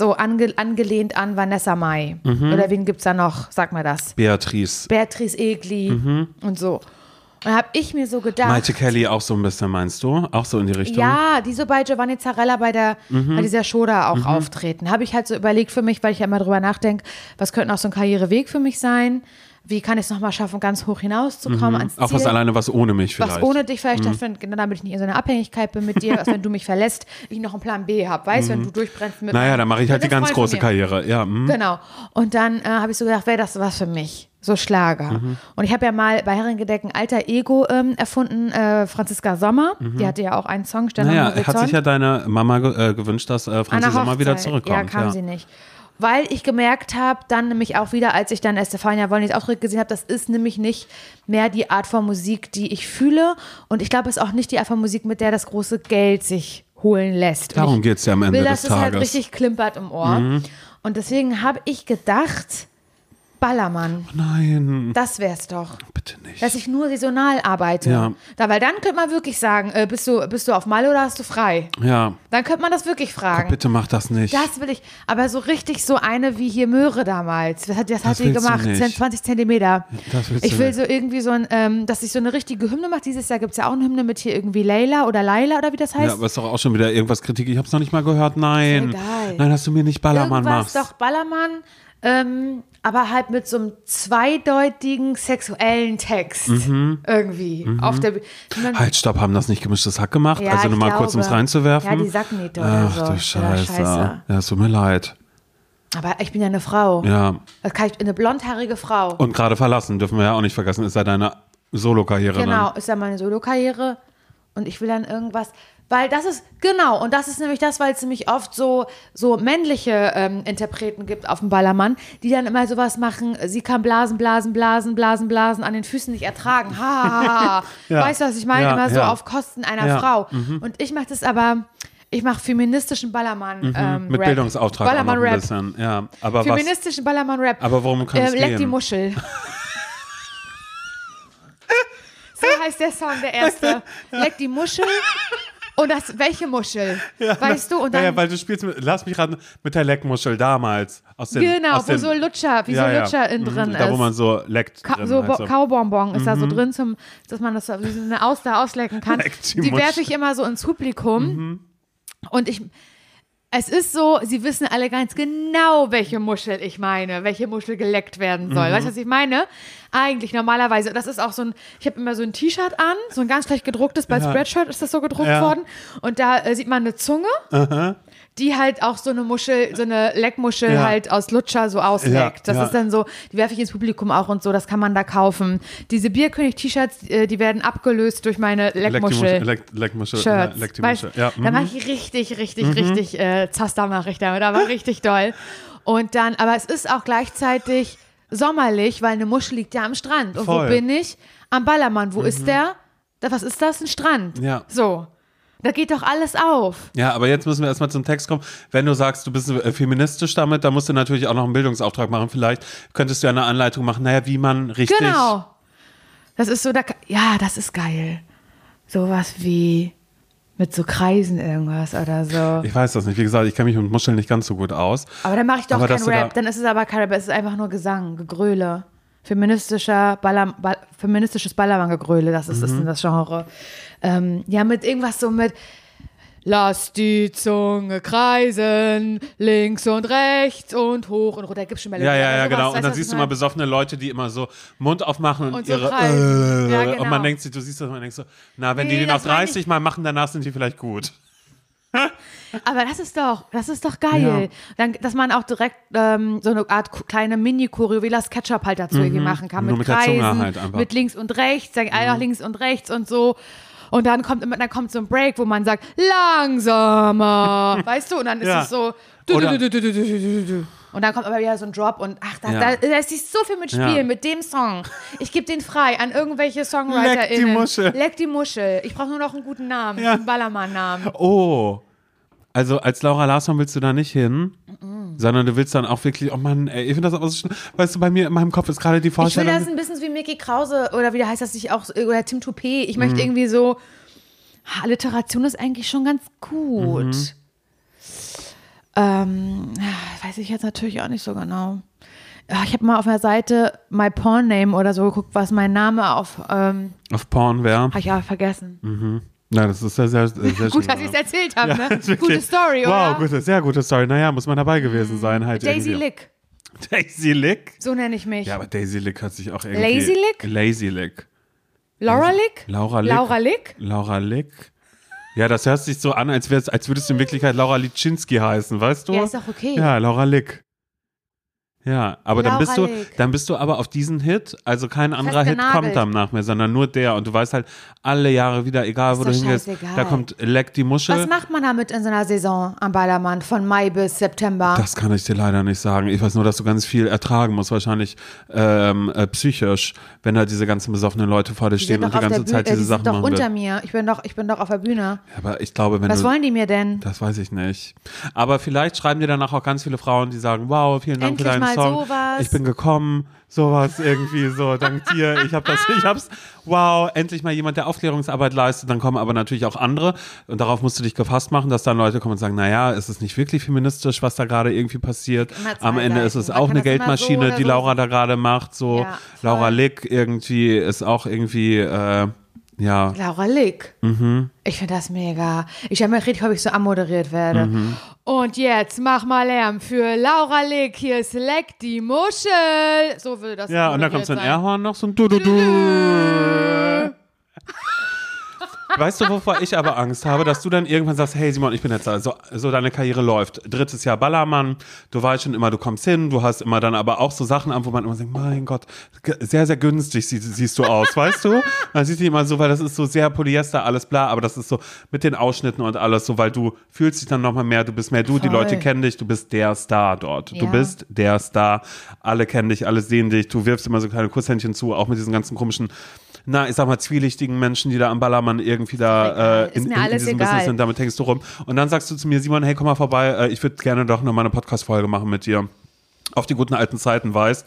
So ange angelehnt an Vanessa Mai. Mhm. Oder wen gibt's da noch? Sag mal das. Beatrice. Beatrice Egli und so. Und da habe ich mir so gedacht. Maite Kelly auch so ein bisschen, meinst du? Auch so in die Richtung? Ja, die so bei Giovanni Zarella bei, der, Mhm. bei dieser Show da auch auftreten. Habe ich halt so überlegt für mich, weil ich ja immer drüber nachdenke, was könnte auch so ein Karriereweg für mich sein? Wie kann ich es nochmal schaffen, ganz hoch hinauszukommen ans Ziel? Mhm. Auch was alleine, was ohne mich vielleicht. was ohne dich vielleicht stattfindet, genau damit ich nicht in so einer Abhängigkeit bin mit dir, als wenn du mich verlässt, ich noch einen Plan B habe, weißt, wenn du durchbrennst mit Mhm. naja, dann mache ich halt die ganz große mir. Karriere. Ja, mhm. Genau. Und dann äh, habe ich so gedacht, wäre das was für mich? So Schlager. Mhm. Und ich habe ja mal bei Herrengedeck ein alter Ego ähm, erfunden, äh, Franziska Sommer. Die hatte ja auch einen Song, Stern Mhm. Naja, hat sich ja deine Mama ge äh, gewünscht, dass äh, An Franzi der Sommer wieder zurückkommt. Ja, kam sie nicht. Weil ich gemerkt habe, dann nämlich auch wieder, als ich dann Estefania Wollnys Auftritt gesehen habe, das ist nämlich nicht mehr die Art von Musik, die ich fühle. Und ich glaube, es ist auch nicht die Art von Musik, mit der das große Geld sich holen lässt. Darum ich geht's ja am Ende will, des dass es halt Tages. Mhm. richtig klimpert im Ohr. Und deswegen habe ich gedacht, Ballermann, Nein, das wär's doch. bitte nicht. Dass ich nur saisonal arbeite. Ja. Da, weil dann könnte man wirklich sagen, äh, bist, du, bist du auf Malle oder hast du frei? Ja, Dann könnte man das wirklich fragen. bitte mach das nicht. Das will ich, aber so richtig so eine wie hier Möhre damals. Das hat, das hat Das die willst du gemacht, nicht. 10, 20 Zentimeter. das willst Ich will nicht. so irgendwie so ein, ähm, dass ich so eine richtige Hymne mache. Dieses Jahr gibt es ja auch eine Hymne mit hier irgendwie Leila oder Laila oder wie das heißt. ja, aber ist doch auch schon wieder irgendwas Kritik. Ich hab's noch nicht mal gehört. Nein. Egal. Nein, dass du mir nicht Ballermann Irgendwas machst. doch Ballermann, ähm, aber halt mit so einem zweideutigen sexuellen Text irgendwie auf der. Man- Mhm. Halt, stopp, haben das nicht gemischtes Hack gemacht? Ja, also nur mal kurz, um es glaube. reinzuwerfen. Ja, die Sackniete oder Ach so. du Scheiße. Scheiße. Ja, es tut mir leid. Aber ich bin ja eine Frau. Ja. Das kann ich, eine blondhaarige Frau. Und gerade verlassen, dürfen wir ja auch nicht vergessen, ist ja deine Solo-Karriere Genau, dann. ist ja meine Solokarriere und ich will dann irgendwas, weil das ist, genau, und das ist nämlich das, weil es nämlich oft so, so männliche ähm, Interpreten gibt auf dem Ballermann, die dann immer sowas machen, sie kann blasen, blasen, blasen, blasen, blasen, an den Füßen nicht ertragen. Ha, ha, ha. Ja. Weißt du, was ich meine? Ja, immer so ja. auf Kosten einer. Frau. Und ich mache das aber, ich mache feministischen Ballermann ähm, Mit Rap. Bildungsauftrag Ballermann-Rap. bisschen. Ja, aber was? Feministischen Ballermann-Rap. Aber worum kann es ähm, Leck die Muschel. so heißt der Song, der erste. Leck die Muschel. Und das, welche Muschel? weißt du? Und dann, Naja, weil du spielst mit, lass mich raten, mit der Leckmuschel damals. Aus den, genau, aus wo den, so Lutscher, wie ja, so ja. Lutscher innen Mhm, drin Da, wo ist. man so leckt. Ka so halt Bo- Kaubonbon ist da so drin, zum, dass man das so wie so eine Auster auslecken kann. Leck die Die werfe ich immer so ins Publikum. Und ich, Es ist so, sie wissen alle ganz genau, welche Muschel ich meine, welche Muschel geleckt werden soll. Weißt du, was ich meine? Eigentlich normalerweise, das ist auch so ein, ich habe immer so ein T-Shirt an, so ein ganz schlecht gedrucktes, bei Ja. Spreadshirt ist das so gedruckt Ja. worden. Und da äh, sieht man eine Zunge, die halt auch so eine Muschel, so eine Leckmuschel Ja. halt aus Lutscher so ausleckt. Ja, das ist dann so, die werfe ich ins Publikum auch und so, das kann man da kaufen. Diese Bierkönig-T-Shirts, äh, die werden abgelöst durch meine Leckmuschel. Muschel. Leck, Leckmuschel. Shirts. Leck weißt. Ja. Da mhm. mache ich richtig, richtig, richtig äh, Zaster mache ich damit, aber richtig doll. Und dann, aber es ist auch gleichzeitig sommerlich, weil eine Muschel liegt ja am Strand. Und Voll. Mhm. wo bin ich? Am Ballermann. Wo ist der? Da, was ist das? Ein Strand. Ja. So. Da geht doch alles auf. Ja, aber jetzt müssen wir erstmal zum Text kommen. Wenn du sagst, du bist äh, feministisch damit, dann musst du natürlich auch noch einen Bildungsauftrag machen. Vielleicht könntest du ja eine Anleitung machen, naja, wie man richtig. Genau. Das ist so, da, ja, das ist geil. Sowas wie mit so Kreisen irgendwas oder so. Ich weiß das nicht. Wie gesagt, ich kenne mich mit Muscheln nicht ganz so gut aus. Aber dann mache ich doch Aber kein Rap. da- Dann ist es aber kein Rap, es ist einfach nur Gesang, Gegröle. Feministischer Baller, Ball, feministisches Ballermann-Gegröle, das ist, ist Mhm. das Genre. Ähm, ja, mit irgendwas so mit Lass die Zunge kreisen, links und rechts und hoch und runter. Gibt's schon Melodie. Ja, ja, ja, genau. weißt Und dann siehst du mal besoffene Leute, die immer so Mund aufmachen und, Und so ihre. kreisen. Ja, äh, Und man genau. denkt sich, du siehst das und man denkt so, na, wenn die Nee, den auf das meine ich- 30 Mal machen, danach sind die vielleicht gut. Aber das ist doch, das ist doch geil. Dann, dass man auch direkt ähm, so eine Art kleine Mini-Choreo wie das Ketchup halt dazu irgendwie machen kann. Mhm. Mit mit Kreisen, halt. Mhm. mit links und rechts, sagen einer links und rechts und so. Und dann kommt immer, dann kommt so ein Break, wo man sagt, langsamer, weißt du? Und dann ist Ja. es so, du, Oder- du, du, Und dann kommt aber wieder so ein Drop und ach, da, Ja. da, da ist sich so viel mit Spielen, Ja. mit dem Song. Ich gebe den frei an irgendwelche SongwriterInnen. Leck die Muschel. Leck die Muschel. Ich brauche nur noch einen guten Namen, Ja. einen Ballermann-Namen. Oh. Also als Laura Larsson willst du da nicht hin, sondern du willst dann auch wirklich, oh Mann, ey, ich finde das aber so schön. Weißt du, bei mir in meinem Kopf ist gerade die Ich will Vorstellung. das ein bisschen wie Mickey Krause oder wie der heißt das sich auch, oder Tim Toupet. Ich Mhm. möchte irgendwie so, Alliteration ist eigentlich schon ganz gut. Mhm. Ähm, ah, weiß ich jetzt natürlich auch nicht so genau. Ja, Ich habe mal auf einer Seite My Porn Name oder so geguckt, was mein Name auf, ähm, auf Porn wäre. habe ich aber vergessen. Na, das ist sehr, sehr, sehr schön. Gut, dass ich es erzählt habe, ne? ist wirklich- Gute Story, Wow, oder? gute, sehr gute Story. Naja, muss man dabei gewesen sein. Halt Daisy irgendwie. Lick, Daisy Lick? so nenne ich mich. Ja, aber Daisy Lick hört sich auch irgendwie. Lazy Lick? Lazy Lick. Laura Lick? Laura Lick. Laura Lick? Laura Lick. Ja, das hört sich so an, als, als würdest du in Wirklichkeit Laura Liczynski heißen, weißt du? Ja, ist doch okay. Ja, Laura Lick. Ja, aber dann bist du, dann bist du aber auf diesen Hit, also kein anderer Hit kommt dann nach mir, sondern nur der und du weißt halt alle Jahre wieder, egal wo du doch hingehst, scheißegal. da kommt Leck die Muschel. Was macht man damit in so einer Saison am Ballermann von Mai bis September? Das kann ich dir leider nicht sagen. Ich weiß nur, dass du ganz viel ertragen musst, wahrscheinlich ähm, äh, psychisch, wenn da diese ganzen besoffenen Leute vor dir Die stehen und doch die ganze Zeit diese die Sachen doch machen. unter will. mir. Ich bin doch, ich bin doch auf der Bühne. Aber ich glaube, wenn Was du. wollen die mir denn? Das weiß ich nicht. Aber vielleicht schreiben dir danach auch ganz viele Frauen, die sagen, wow, vielen Dank Endlich für deinen mal Song. sowas. Ich bin gekommen, sowas irgendwie so, dank dir. Ich habe das, ich hab's, wow, endlich mal jemand, der Aufklärungsarbeit leistet. Dann kommen aber natürlich auch andere und darauf musst du dich gefasst machen, dass dann Leute kommen und sagen, naja, es ist nicht wirklich feministisch, was da gerade irgendwie passiert. Am Ende ist es Man auch eine so Geldmaschine, oder die so Laura da gerade macht. So Ja. Laura Lick irgendwie ist auch irgendwie, äh, ja. Laura Lick. Mhm. Ich finde das mega. Ich habe mir richtig, ob ich so anmoderiert werde. Mhm. Und jetzt mach mal Lärm für Laura Lick. Hier ist Leck die Muschel. So würde das Ja, und dann moderiert kommt so ein sein. Airhorn noch, so ein Du-Du-Du. Weißt du, wovor ich aber Angst habe, dass du dann irgendwann sagst, hey Simon, ich bin jetzt da, so, so deine Karriere läuft. Drittes Jahr Ballermann, du weißt schon immer, du kommst hin, du hast immer dann aber auch so Sachen an, wo man immer sagt, mein Gott, sehr, sehr günstig sie, siehst du aus, weißt du? Man sieht dich immer so, weil das ist so sehr Polyester, alles bla, aber das ist so mit den Ausschnitten und alles so, weil du fühlst dich dann nochmal mehr, du bist mehr du, die Voll. Leute kennen dich, du bist der Star dort. Du Ja. bist der Star, alle kennen dich, alle sehen dich, du wirfst immer so kleine Kusshändchen zu, auch mit diesen ganzen komischen na, ich sag mal, zwielichtigen Menschen, die da am Ballermann irgendwie da äh, in, in, in diesem egal. Business sind, damit hängst du rum. Und dann sagst du zu mir, Simon, hey, komm mal vorbei, äh, ich würde gerne doch noch mal eine Podcast-Folge machen mit dir. Auf die guten alten Zeiten weißt.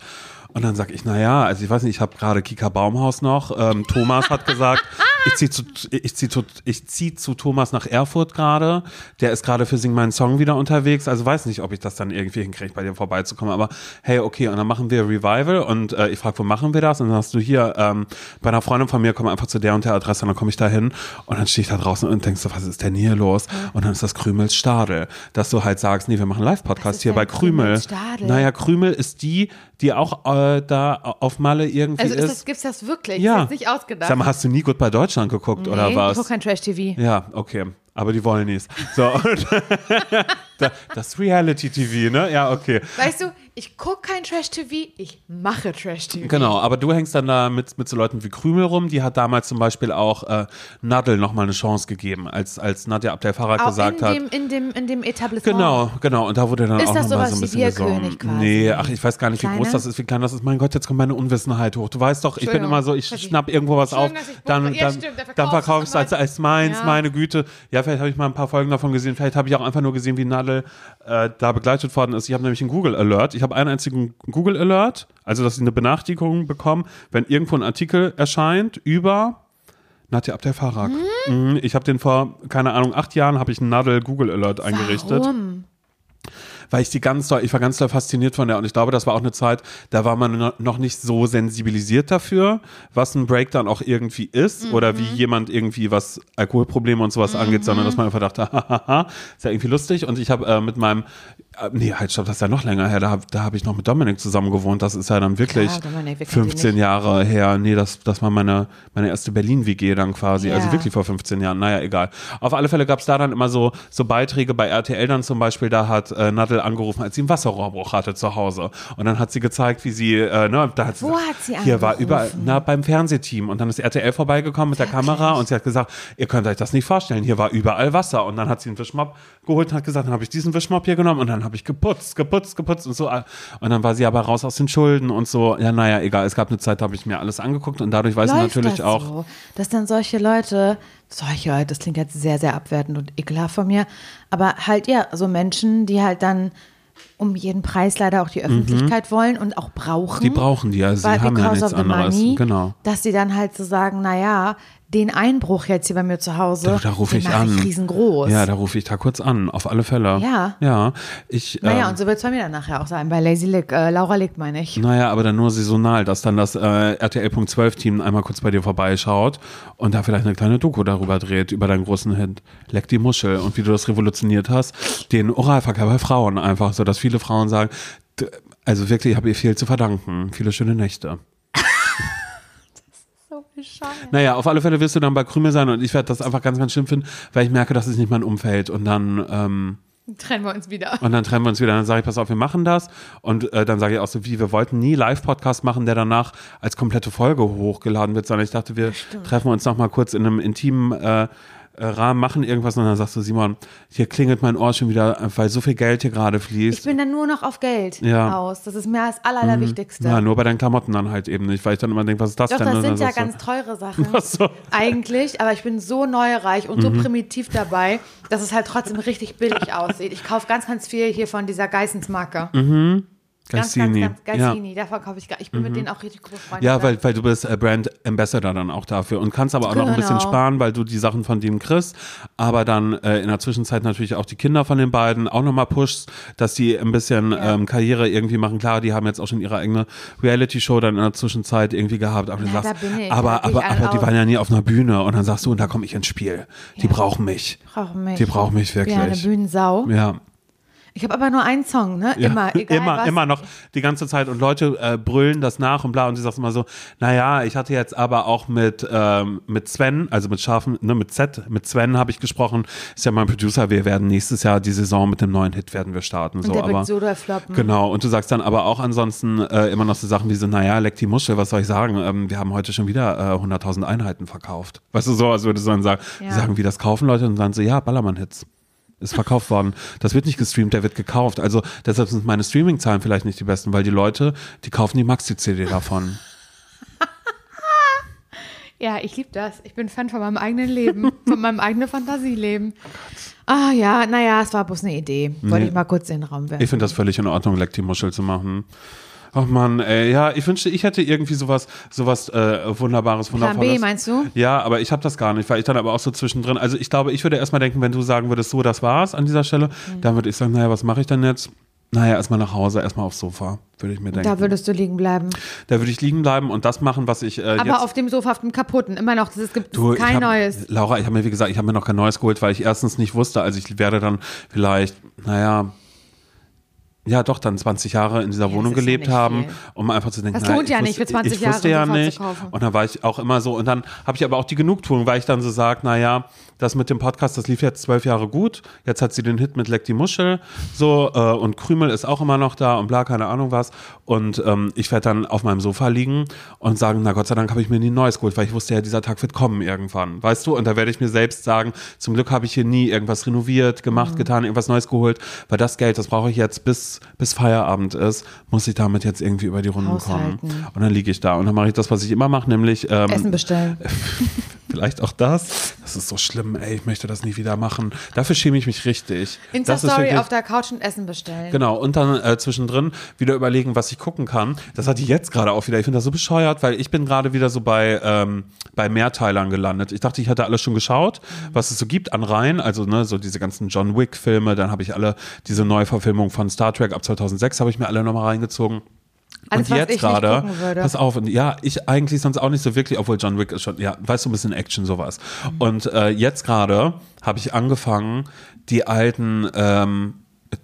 Und dann sag ich, naja, also ich weiß nicht, ich habe gerade Kika Baumhaus noch. Ähm, Thomas hat gesagt, ich ziehe zu, ich zieh zu, ich zieh zu Thomas nach Erfurt gerade. Der ist gerade für Sing meinen Song wieder unterwegs. Also weiß nicht, ob ich das dann irgendwie hinkriege, bei dir vorbeizukommen. Aber hey, okay, und dann machen wir Revival und äh, ich frage, wo machen wir das? Und dann hast du hier ähm, bei einer Freundin von mir, komm einfach zu der und der Adresse und dann komme ich da hin und dann stehe ich da draußen und denkst so, was ist denn hier los? Und dann ist das Krümels Stadel, dass du halt sagst, nee, wir machen Live-Podcast hier bei Krümel. Stadel? Naja, Krümel ist die, die auch äh, da auf Malle irgendwie Also ist das, gibt's das wirklich? Ja. Das nicht ausgedacht. Sag mal, hast du nie gut bei Deutschland geguckt oder nee, was? Ich gucke kein Trash-TV. Ja, okay. Aber die wollen nichts. So, das Reality-TV, ne? Ja, okay. Weißt du, ich gucke kein Trash-TV, ich mache Trash-TV. Genau, aber du hängst dann da mit, mit so Leuten wie Krümel rum. Die hat damals zum Beispiel auch äh, Nadel nochmal eine Chance gegeben, als, als Nadja Abdel Farag Auch gesagt in hat. dem, in, dem, in dem Etablissement. Genau, genau. Und da wurde dann Ist auch das nochmal so ein wie bisschen gesungen. Nee, ach, ich weiß gar nicht, wie groß das ist, wie klein das ist. Mein Gott, jetzt kommt meine Unwissenheit hoch. Du weißt doch, ich bin immer so, ich schnapp irgendwo was auf, dann, ja, dann, stimmt, da dann verkaufe ich es als, als meins, Ja. meine Güte. Ja, vielleicht habe ich mal ein paar Folgen davon gesehen. Vielleicht habe ich auch einfach nur gesehen, wie Nadel äh, da begleitet worden ist. Ich habe nämlich einen Google Alert. Ich habe einen einzigen Google Alert, also dass ich eine Benachrichtigung bekomme, wenn irgendwo ein Artikel erscheint über Nadja Abdel Farag. Mhm. Ich habe den vor, keine Ahnung, acht Jahren habe ich einen Nadel Google Alert eingerichtet Warum? weil ich die ganz doll, ich war ganz doll fasziniert von der und ich glaube, das war auch eine Zeit, da war man no- noch nicht so sensibilisiert dafür, was ein Breakdown auch irgendwie ist oder wie jemand irgendwie was Alkoholprobleme und sowas angeht, sondern dass man einfach dachte, hahaha, ist ja irgendwie lustig und ich habe äh, mit meinem Nee, halt, stopp, das ist ja noch länger her. Da, da habe ich noch mit Dominik zusammen gewohnt. Das ist ja dann wirklich Klar, Dominik, wir kennen die 15 nicht. Jahre her. Nee, das, das war meine, meine erste Berlin-WG dann quasi. Ja. Also wirklich vor 15 Jahren. Naja, egal. Auf alle Fälle gab es da dann immer so, so Beiträge bei RTL dann zum Beispiel. Da hat äh, Nadel angerufen, als sie einen Wasserrohrbruch hatte zu Hause. Und dann hat sie gezeigt, wie sie, äh, ne, da hat sie Wo hat sie Hier war angerufen? überall, na, beim Fernsehteam. Und dann ist RTL vorbeigekommen mit der Kamera und sie hat gesagt, ihr könnt euch das nicht vorstellen. Hier war überall Wasser. Und dann hat sie einen Wischmopp geholt und hat gesagt, dann habe ich diesen Wischmopp hier genommen und dann habe ich geputzt, geputzt, geputzt und so. Und dann war sie aber raus aus den Schulden und so. Ja, naja, egal. Es gab eine Zeit, da habe ich mir alles angeguckt und dadurch weiß ich Läuft natürlich das auch, so, dass dann solche Leute, solche Leute, das klingt jetzt sehr, sehr abwertend und ekelhaft von mir, aber halt ja, so Menschen, die halt dann um jeden Preis leider auch die Öffentlichkeit wollen und auch brauchen. Mhm. die brauchen die ja. Sie haben ja nichts anderes. money, Genau. dass sie dann halt so sagen, naja, den Einbruch jetzt hier bei mir zu Hause, Da, da rufe ich an. ich riesengroß. Ja, da rufe ich da kurz an, auf alle Fälle. Ja. Ja. Ich, naja, ähm, und so wird es bei mir dann nachher auch sein, bei Lazy Lick, äh, Laura Lick meine ich. Naja, aber dann nur saisonal, dass dann das äh, RTL.12-Team einmal kurz bei dir vorbeischaut und da vielleicht eine kleine Doku darüber dreht, über deinen großen Hit Leck die Muschel und wie du das revolutioniert hast, den Oralverkehr bei Frauen einfach, so dass viele Frauen sagen, also wirklich, ich habe ihr viel zu verdanken. Viele schöne Nächte. So bescheuert. Naja, auf alle Fälle wirst du dann bei Krümel sein und ich werde das einfach ganz, ganz schlimm finden, weil ich merke, das ist nicht mein Umfeld und dann... Ähm, Trennen wir uns wieder. Und dann trennen wir uns wieder. Dann sage ich, pass auf, wir machen das. Und äh, dann sage ich auch so, wie, wir wollten nie Live-Podcast machen, der danach als komplette Folge hochgeladen wird, sondern ich dachte, wir treffen uns noch mal kurz in einem intimen äh, äh, Rahmen, machen irgendwas. Und dann sagst du, Simon, hier klingelt mein Ohr schon wieder, weil so viel Geld hier gerade Ich fließt. bin dann nur noch auf Geld Ja. Mhm. aus. Das ist mir das Aller, Allerwichtigste. Ja, nur bei deinen Klamotten dann halt eben nicht, weil ich dann immer denke, was ist das Doch, denn? das sind ja ganz teure Sachen. Ach so. Eigentlich, aber ich bin so neureich und so Mhm. primitiv dabei, dass es halt trotzdem richtig billig aussieht. Ich kaufe ganz, ganz viel hier von dieser Geissens-Marke. Ganz, ganz, Geissini. ganz, Mhm. Ja. Mhm. Davon kaufe ich gar Ich bin mit denen auch richtig gute Freunde. Ja, weil, weil du bist äh, Brand Ambassador dann auch dafür und kannst aber auch noch ein bisschen Genau. sparen, weil du die Sachen von denen kriegst, aber dann äh, in der Zwischenzeit natürlich auch die Kinder von den beiden auch nochmal pushst, dass die ein bisschen ähm, Karriere irgendwie machen. Klar, die haben jetzt auch schon ihre eigene Reality-Show dann in der Zwischenzeit irgendwie gehabt, aber, Na, sagst, ich. aber, aber, aber die waren ja nie auf einer Bühne und dann sagst du, und da komme ich ins Spiel. Die brauchen mich. brauchen mich. Die brauchen mich wirklich. Ja, eine Bühnensau. Ja. Ich habe aber nur einen Song, ne? Ja, Immer, egal immer, was. immer noch die ganze Zeit und Leute äh, brüllen das nach und bla und sie sagt immer so, naja, ich hatte jetzt aber auch mit ähm, mit Sven, also mit scharfen, ne, mit Z, mit Sven habe ich gesprochen, ist ja mein Producer, wir werden nächstes Jahr die Saison mit einem neuen Hit werden wir starten, Und so, der aber wird so doll floppen. Genau, und du sagst dann aber auch ansonsten äh, immer noch so Sachen wie so, naja, leck die Muschel, was soll ich sagen? Ähm, wir haben heute schon wieder äh, 100.000 Einheiten verkauft. Weißt du, so, als würdest du dann sagen, Ja. sagen, wie das kaufen Leute und dann so, ja, Ballermann-Hits. Ist verkauft worden. Das wird nicht gestreamt, der wird gekauft. Also deshalb sind meine Streaming-Zahlen vielleicht nicht die besten, weil die Leute, die kaufen die Maxi-CD davon. Ja, ich liebe das. Ich bin Fan von meinem eigenen Leben, von meinem eigenen Fantasieleben. Ah ja, naja, es war bloß eine Idee. Wollte Nee. ich mal kurz in den Raum werfen. Ich finde das völlig in Ordnung, leck die Muschel zu machen. Ach Mann, ey, ja, ich wünschte, ich hätte irgendwie sowas, sowas äh, Wunderbares, Plan Wundervolles. B meinst du? Ja, aber ich habe das gar nicht, weil ich dann aber auch so zwischendrin, also ich glaube, ich würde erstmal denken, wenn du sagen würdest, so, das war's an dieser Stelle, Mhm. dann würde ich sagen, naja, was mache ich denn jetzt? Naja, erstmal nach Hause, erstmal aufs Sofa, würde ich mir denken. Da würdest du liegen bleiben. Da würde ich liegen bleiben und das machen, was ich äh, Aber jetzt auf dem Sofa, auf dem kaputten, immer noch. Es gibt Du, kein hab, neues. Laura, ich habe mir, wie gesagt, ich habe mir noch kein neues geholt, weil ich erstens nicht wusste, also ich werde dann vielleicht, naja, ja doch dann 20 Jahre in dieser Ja, Wohnung ja gelebt nicht haben, viel. um einfach zu denken, Das lohnt ja ich nicht, für wusste- 20 ich Jahre wusste ein ja nicht. kaufen. Und dann war ich auch immer so, und dann habe ich aber auch die Genugtuung, weil ich dann so sage, naja, das mit dem Podcast, das lief jetzt zwölf Jahre gut, jetzt hat sie den Hit mit Leck die Muschel, so, äh, und Krümel ist auch immer noch da und bla, keine Ahnung was. Und ähm, ich werde dann auf meinem Sofa liegen und sagen, na Gott sei Dank habe ich mir nie ein neues geholt, weil ich wusste ja, dieser Tag wird kommen irgendwann, weißt du? Und da werde ich mir selbst sagen, zum Glück habe ich hier nie irgendwas renoviert, Mhm. gemacht, getan, irgendwas Neues geholt, weil das Geld, das brauche ich jetzt bis, bis Feierabend ist, muss ich damit jetzt irgendwie über die Runden Haushalten. kommen. Und dann liege ich da und dann mache ich das, was ich immer mache, nämlich ähm, Essen bestellen. vielleicht auch das. Das ist so schlimm, ey, ich möchte das nie wieder machen. Dafür schäme ich mich richtig. Insta-Story auf der Couch und Essen bestellen. Genau, und dann äh, zwischendrin wieder überlegen, was ich gucken kann. Das hatte ich jetzt gerade auch wieder. Ich finde das so bescheuert, weil ich bin gerade wieder so bei, ähm, bei Mehrteilern gelandet. Ich dachte, ich hätte alles schon geschaut, was es so gibt an Reihen. Also ne, so diese ganzen John Wick-Filme. Dann habe ich alle diese Neuverfilmung von Star Trek ab 2006 habe ich mir alle nochmal reingezogen. Alles, und jetzt gerade, pass auf, und ja, ich eigentlich sonst auch nicht so wirklich, obwohl John Wick ist schon, ja, weißt du, ein bisschen Action, sowas. Mhm. Und äh, jetzt gerade habe ich angefangen, die alten, ähm,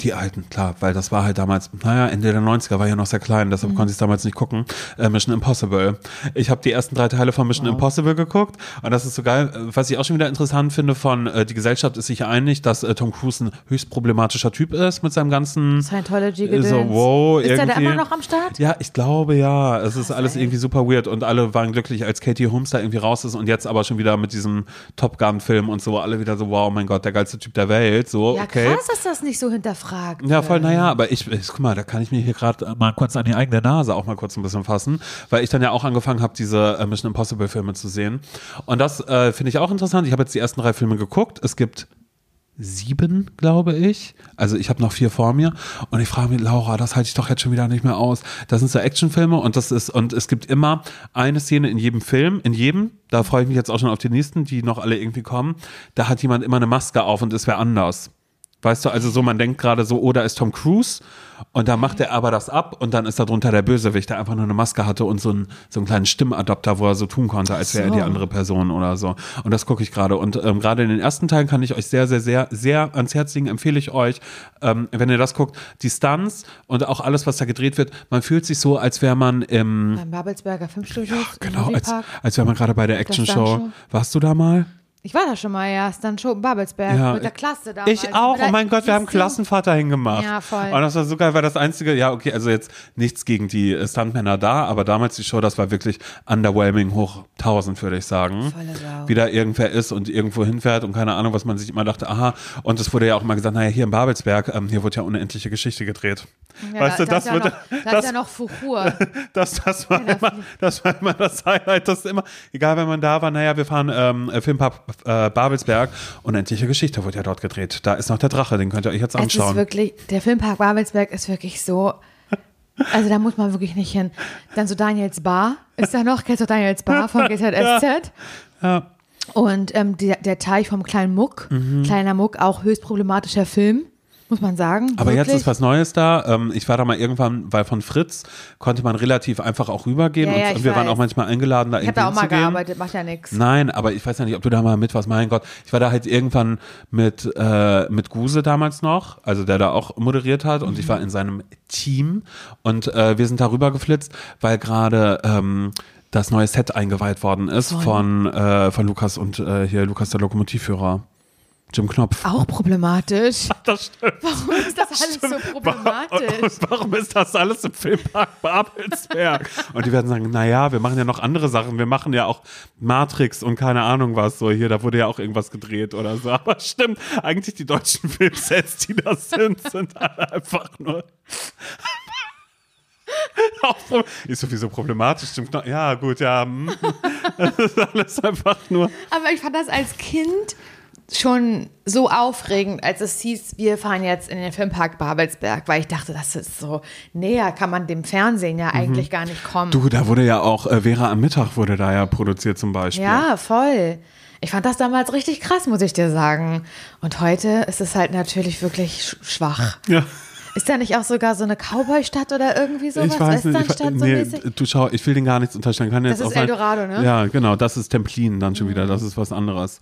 die alten, klar, weil das war halt damals, naja, Ende der 90er war ja noch sehr klein, Mhm. deshalb konnte ich es damals nicht gucken. Äh, Mission Impossible. Ich habe die ersten drei Teile von Mission Impossible geguckt und das ist so geil. Äh, Was ich auch schon wieder interessant finde von äh, die Gesellschaft ist sich einig, dass äh, Tom Cruise ein höchst problematischer Typ ist mit seinem ganzen Scientology so, gedöns. wow, Ist er da immer noch am Start? ja, ich glaube ja. Es ist alles irgendwie super weird und alle waren glücklich, als Katie Holmes da irgendwie raus ist und jetzt aber schon wieder mit diesem Top Gun-Film und so, alle wieder so, wow, mein Gott, der geilste Typ der Welt. So, Ja, okay. krass, dass das nicht so hinterfragt Ja, voll, naja, aber ich, ich, guck mal, da kann ich mir hier gerade mal kurz an die eigene Nase auch mal kurz ein bisschen fassen, weil ich dann ja auch angefangen habe, diese äh, Mission Impossible Filme zu sehen. Und das äh, finde ich auch interessant. Ich habe jetzt die ersten drei Filme geguckt. Es gibt sieben, glaube ich. Also ich habe noch vier vor mir und ich frage mich, Laura, das halte ich doch jetzt schon wieder nicht mehr aus. Das sind so Actionfilme und das ist und es gibt immer eine Szene in jedem Film, in jedem. Da freue ich mich jetzt auch schon auf die nächsten, die noch alle irgendwie kommen. Da hat jemand immer eine Maske auf und es wäre anders. Weißt du, also so, man denkt gerade so, oh, da ist Tom Cruise und da macht er aber das ab und dann ist da drunter der Bösewicht, der einfach nur eine Maske hatte und so, ein, so einen kleinen Stimmadapter, wo er so tun konnte, als wäre er So. die andere Person oder so. Und das gucke ich gerade. Und ähm, gerade in den ersten Teilen kann ich euch sehr, sehr, sehr, sehr ans Herz legen, empfehle ich euch, ähm, wenn ihr das guckt, die Stunts und auch alles, was da gedreht wird, man fühlt sich so, als wäre man im, Beim Babelsberger Filmstudios im genau, als, als wäre man gerade bei der Action-Show. Warst du da mal? Ich war da schon mal, ja. Dann schon in Babelsberg Ja, mit der Klasse damals. Ich auch. Oh mein Gott, wir haben? Klassenvater hingemacht. Ja, voll. Und das war so geil, weil das einzige, ja, okay, also jetzt nichts gegen die äh, Stuntmänner da, aber damals die Show, das war wirklich underwhelming hoch 1000, würde ich sagen. Volle Sau. Wie da irgendwer ist und irgendwo hinfährt und keine Ahnung, was man sich immer dachte, aha. Und es wurde ja auch immer gesagt, naja, hier in Babelsberg, ähm, hier wurde ja unendliche Geschichte gedreht. Ja, weißt da, du, da das ist ja wird, noch, da das, ist ja noch Fuchur. das, das, war immer, das war immer das Highlight. Das ist immer, egal wenn man da war, naja, wir fahren ähm, Filmpark äh, Babelsberg. Unendliche Geschichte wurde ja dort gedreht. Da ist noch der Drache, den könnt ihr euch jetzt Es ist anschauen. wirklich, der Filmpark Babelsberg ist wirklich so. Also da muss man wirklich nicht hin. Dann so Daniels Bar. Ist da noch? Kennst du Daniels Bar von GZSZ? Ja. Und ähm, der, der Teich vom kleinen Muck. Mhm. Kleiner Muck, auch höchst problematischer Film, muss man sagen. Aber jetzt Wirklich. ist was Neues da. Ähm, ich war da mal irgendwann, weil von Fritz konnte man relativ einfach auch rübergehen. Ja, ja, und, ich wir waren weiß. auch manchmal eingeladen, da Ich habe irgendwie da auch mal gearbeitet, macht ja nichts. Nein, aber ich weiß ja nicht, ob du da mal mit warst. Mein Gott, ich war da halt irgendwann mit, äh, mit Guse damals noch, also der da auch moderiert hat und ich war in seinem Team und äh, wir sind da rüber geflitzt, weil gerade ähm, das neue Set eingeweiht worden ist von, äh, von Lukas und äh, hier Lukas der Lokomotivführer. Jim Knopf. Auch problematisch. Das stimmt. Warum ist das alles so problematisch? Warum ist das alles im Filmpark Babelsberg? und die werden sagen, naja, wir machen ja noch andere Sachen. Wir machen ja auch Matrix und keine Ahnung was. So hier, da wurde ja auch irgendwas gedreht oder so. Aber stimmt, eigentlich die deutschen Filmsets, die das sind, sind alle einfach nur. Ist sowieso problematisch. Stimmt. Ja, gut, ja. hm. Das ist alles einfach nur. Aber ich fand das als Kind schon so aufregend, als es hieß, wir fahren jetzt in den Filmpark Babelsberg, weil ich dachte, das ist so näher, kann man dem Fernsehen ja eigentlich gar nicht kommen. Du, da wurde ja auch äh, Vera am Mittag wurde da ja produziert zum Beispiel. Ja, voll. Ich fand das damals richtig krass, muss ich dir sagen. Und heute ist es halt natürlich wirklich sch schwach. Ja. Ist da nicht auch sogar so eine Cowboy-Stadt oder irgendwie sowas? Ich weiß nicht, ich, Westernstadt so nee, mäßig? du schau, ich will den gar nichts unterstellen. Kann jetzt Das auch ist sein, Eldorado, ne? Ja, genau, das ist Templin dann schon wieder, das ist was anderes.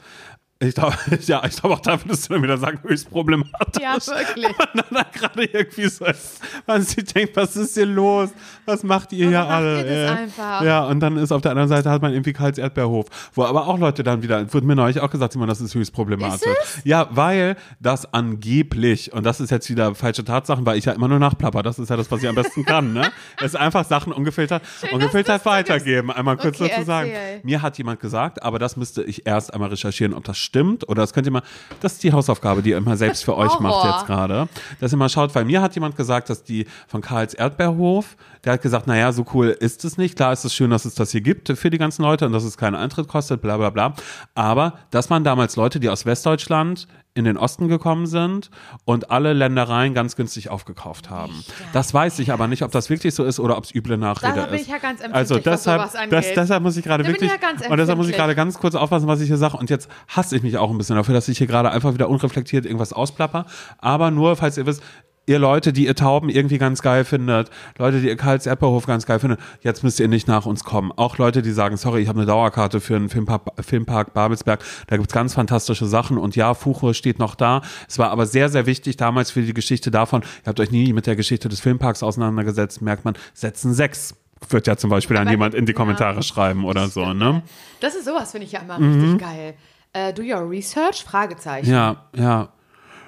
Ich glaube, ja, ich glaube auch da würdest du dann wieder sagen, höchst problematisch. Ja, wirklich. Und dann gerade irgendwie so ist, man sich denkt, was ist hier los? Was macht ihr hier macht alle? ihr das ja. einfach? Ja, und dann ist auf der anderen Seite hat man irgendwie Karls Erdbeerhof, wo aber auch Leute dann wieder, wurde mir neulich auch gesagt, Simon, das ist höchst problematisch. Ist Ja, weil das angeblich, und das ist jetzt wieder falsche Tatsachen, weil ich ja immer nur nachplapper, das ist ja das, was ich am besten kann, ne? Es ist einfach Sachen ungefiltert, ungefiltert weitergeben, einmal kurz Okay, dazu sagen. erzähl. Mir hat jemand gesagt, aber das müsste ich erst einmal recherchieren, ob das stimmt oder das könnt ihr mal, das ist die Hausaufgabe, die ihr immer selbst für euch macht jetzt gerade, dass ihr mal schaut, weil mir hat jemand gesagt, dass die von Karls Erdbeerhof, der hat gesagt, naja, so cool ist es nicht, klar ist es schön, dass es das hier gibt für die ganzen Leute und dass es keinen Eintritt kostet, bla bla bla, aber dass man damals Leute, die aus Westdeutschland in den Osten gekommen sind und alle Ländereien ganz günstig aufgekauft haben. Das weiß ich aber nicht, ob das wirklich so ist oder ob es üble Nachrede bin ist. ich ja ganz empfindlich, also was deshalb, das, deshalb muss ich gerade bin wirklich ja ganz und deshalb muss ich gerade ganz kurz aufpassen, was ich hier sage. Und jetzt hasse ich mich auch ein bisschen dafür, dass ich hier gerade einfach wieder unreflektiert irgendwas ausplapper. Aber nur, falls ihr wisst, ihr Leute, die ihr Tauben irgendwie ganz geil findet, Leute, die ihr Karls Erdbeerhof ganz geil findet, jetzt müsst ihr nicht nach uns kommen. Auch Leute, die sagen, sorry, ich habe eine Dauerkarte für einen Filmpark, Filmpark Babelsberg. Da gibt's ganz fantastische Sachen. Und ja, Fuchur steht noch da. Es war aber sehr, sehr wichtig damals für die Geschichte davon. Ihr habt euch nie mit der Geschichte des Filmparks auseinandergesetzt, merkt man, setzen sechs. Wird ja zum Beispiel dann jemand in die ja. Kommentare schreiben oder so, ne? Das ist sowas, finde ich ja immer Mhm. richtig geil. Äh, do your research? Fragezeichen. Ja, ja.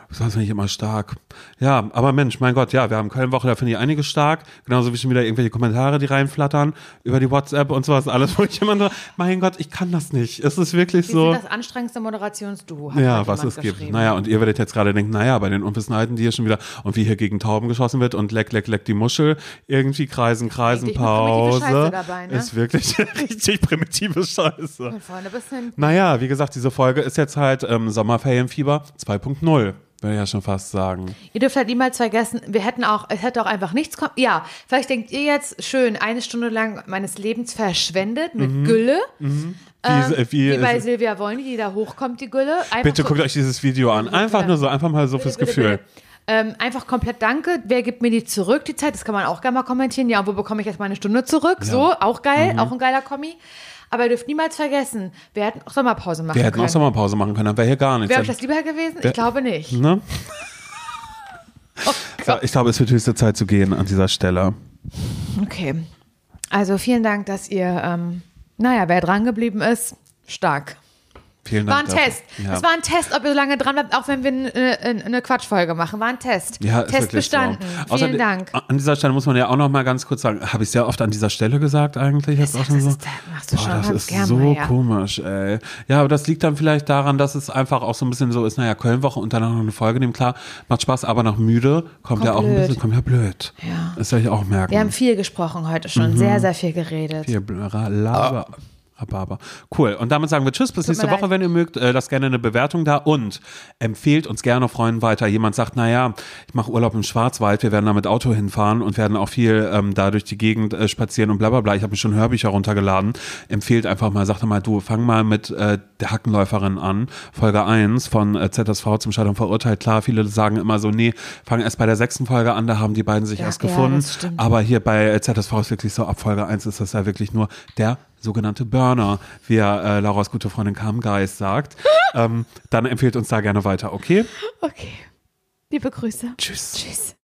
Das finde ich immer stark. Ja, aber Mensch, mein Gott, ja, wir haben Köln-Woche, da finde ich einiges stark. Genauso wie schon wieder irgendwelche Kommentare, die reinflattern über die WhatsApp und sowas. Alles, wo ich immer nur, mein Gott, ich kann das nicht. Es ist wirklich Wir so. das anstrengendste Moderationsduo. Ja, was es gibt. Naja, und ihr werdet jetzt gerade denken, naja, bei den Unwissenheiten, die hier schon wieder, und wie hier gegen Tauben geschossen wird und leck, leck, leck die Muschel, irgendwie kreisen, kreisen, Pause. Dabei, ne? Ist wirklich richtig primitive Scheiße. Von vorne bis hinten. Naja, wie gesagt, diese Folge ist jetzt halt ähm, Sommerferienfieber 2.0, würde ich ja schon fast sagen. Ihr dürft halt niemals vergessen, wir hätten auch, es hätte auch einfach nichts kommen. Ja, vielleicht denkt ihr jetzt, schön, eine Stunde lang meines Lebens verschwendet mit Gülle. Wie, Ähm, äh, wie, wie bei ist- Silvia Wolny, die da hochkommt, die Gülle. Einfach bitte guckt euch dieses Video an. Einfach nur so, einfach mal so Bitte, fürs bitte, Gefühl. bitte. Ähm, einfach komplett danke. Wer gibt mir die zurück, die Zeit? Das kann man auch gerne mal kommentieren. Ja, und wo bekomme ich jetzt meine Stunde zurück? So, auch geil, Mhm. auch ein geiler Kommi. Aber ihr dürft niemals vergessen, wir hätten auch Sommerpause machen Wir hätten können. auch Sommerpause machen können, dann wäre hier gar nichts. Wäre euch das lieber gewesen? Ich glaube nicht. ne? Oh ich glaube, es wird höchste Zeit zu gehen an dieser Stelle. Okay. Also vielen Dank, dass ihr, ähm, naja, wer dran geblieben ist, stark. Vielen War ein Dank. Test. Ja. Es war ein Test, ob ihr so lange dran bleibt, auch wenn wir eine, eine, eine Quatschfolge machen. War ein Test. Ja, Test bestanden. So. Vielen Außerdem- Dank. An dieser Stelle muss man ja auch noch mal ganz kurz sagen, habe ich sehr oft an dieser Stelle gesagt eigentlich auch Das schon so. ist- das machst du Boah, schon das ist gern so ja. komisch, ey. Ja, aber das liegt dann vielleicht daran, dass es einfach auch so ein bisschen so ist, naja, Kölnwoche und dann noch eine Folge nehmen, klar, macht Spaß, aber noch müde kommt, Kommt ja auch ein blöd. bisschen, kommt ja blöd. Ja. Das soll ich auch merken. Wir haben viel gesprochen heute schon. Sehr, sehr viel geredet. Bla- Laber. Rhabarber. Cool. Und damit sagen wir Tschüss, bis Tut nächste Woche, leid. wenn ihr mögt. Äh, lasst gerne eine Bewertung da und empfehlt uns gerne Freunden weiter. Jemand sagt, naja, ich mache Urlaub im Schwarzwald, wir werden da mit Auto hinfahren und werden auch viel ähm, da durch die Gegend äh, spazieren und bla bla bla. Ich habe mir schon Hörbücher runtergeladen. Empfehlt einfach mal, sagt doch mal, du, fang mal mit äh, der Hackenläuferin an, Folge 1 von äh, ZSV zum Scheitern verurteilt. Klar, viele sagen immer so, nee, fang erst bei der sechsten Folge an, da haben die beiden sich Ja, erst ja, gefunden. Aber hier bei ZSV ist wirklich so, ab Folge 1 ist das ja wirklich nur der sogenannte Burner, wie äh, Lauras gute Freundin Carmen Geis sagt. ähm, dann empfehlt uns da gerne weiter, okay? Okay. Liebe Grüße. Tschüss. Tschüss.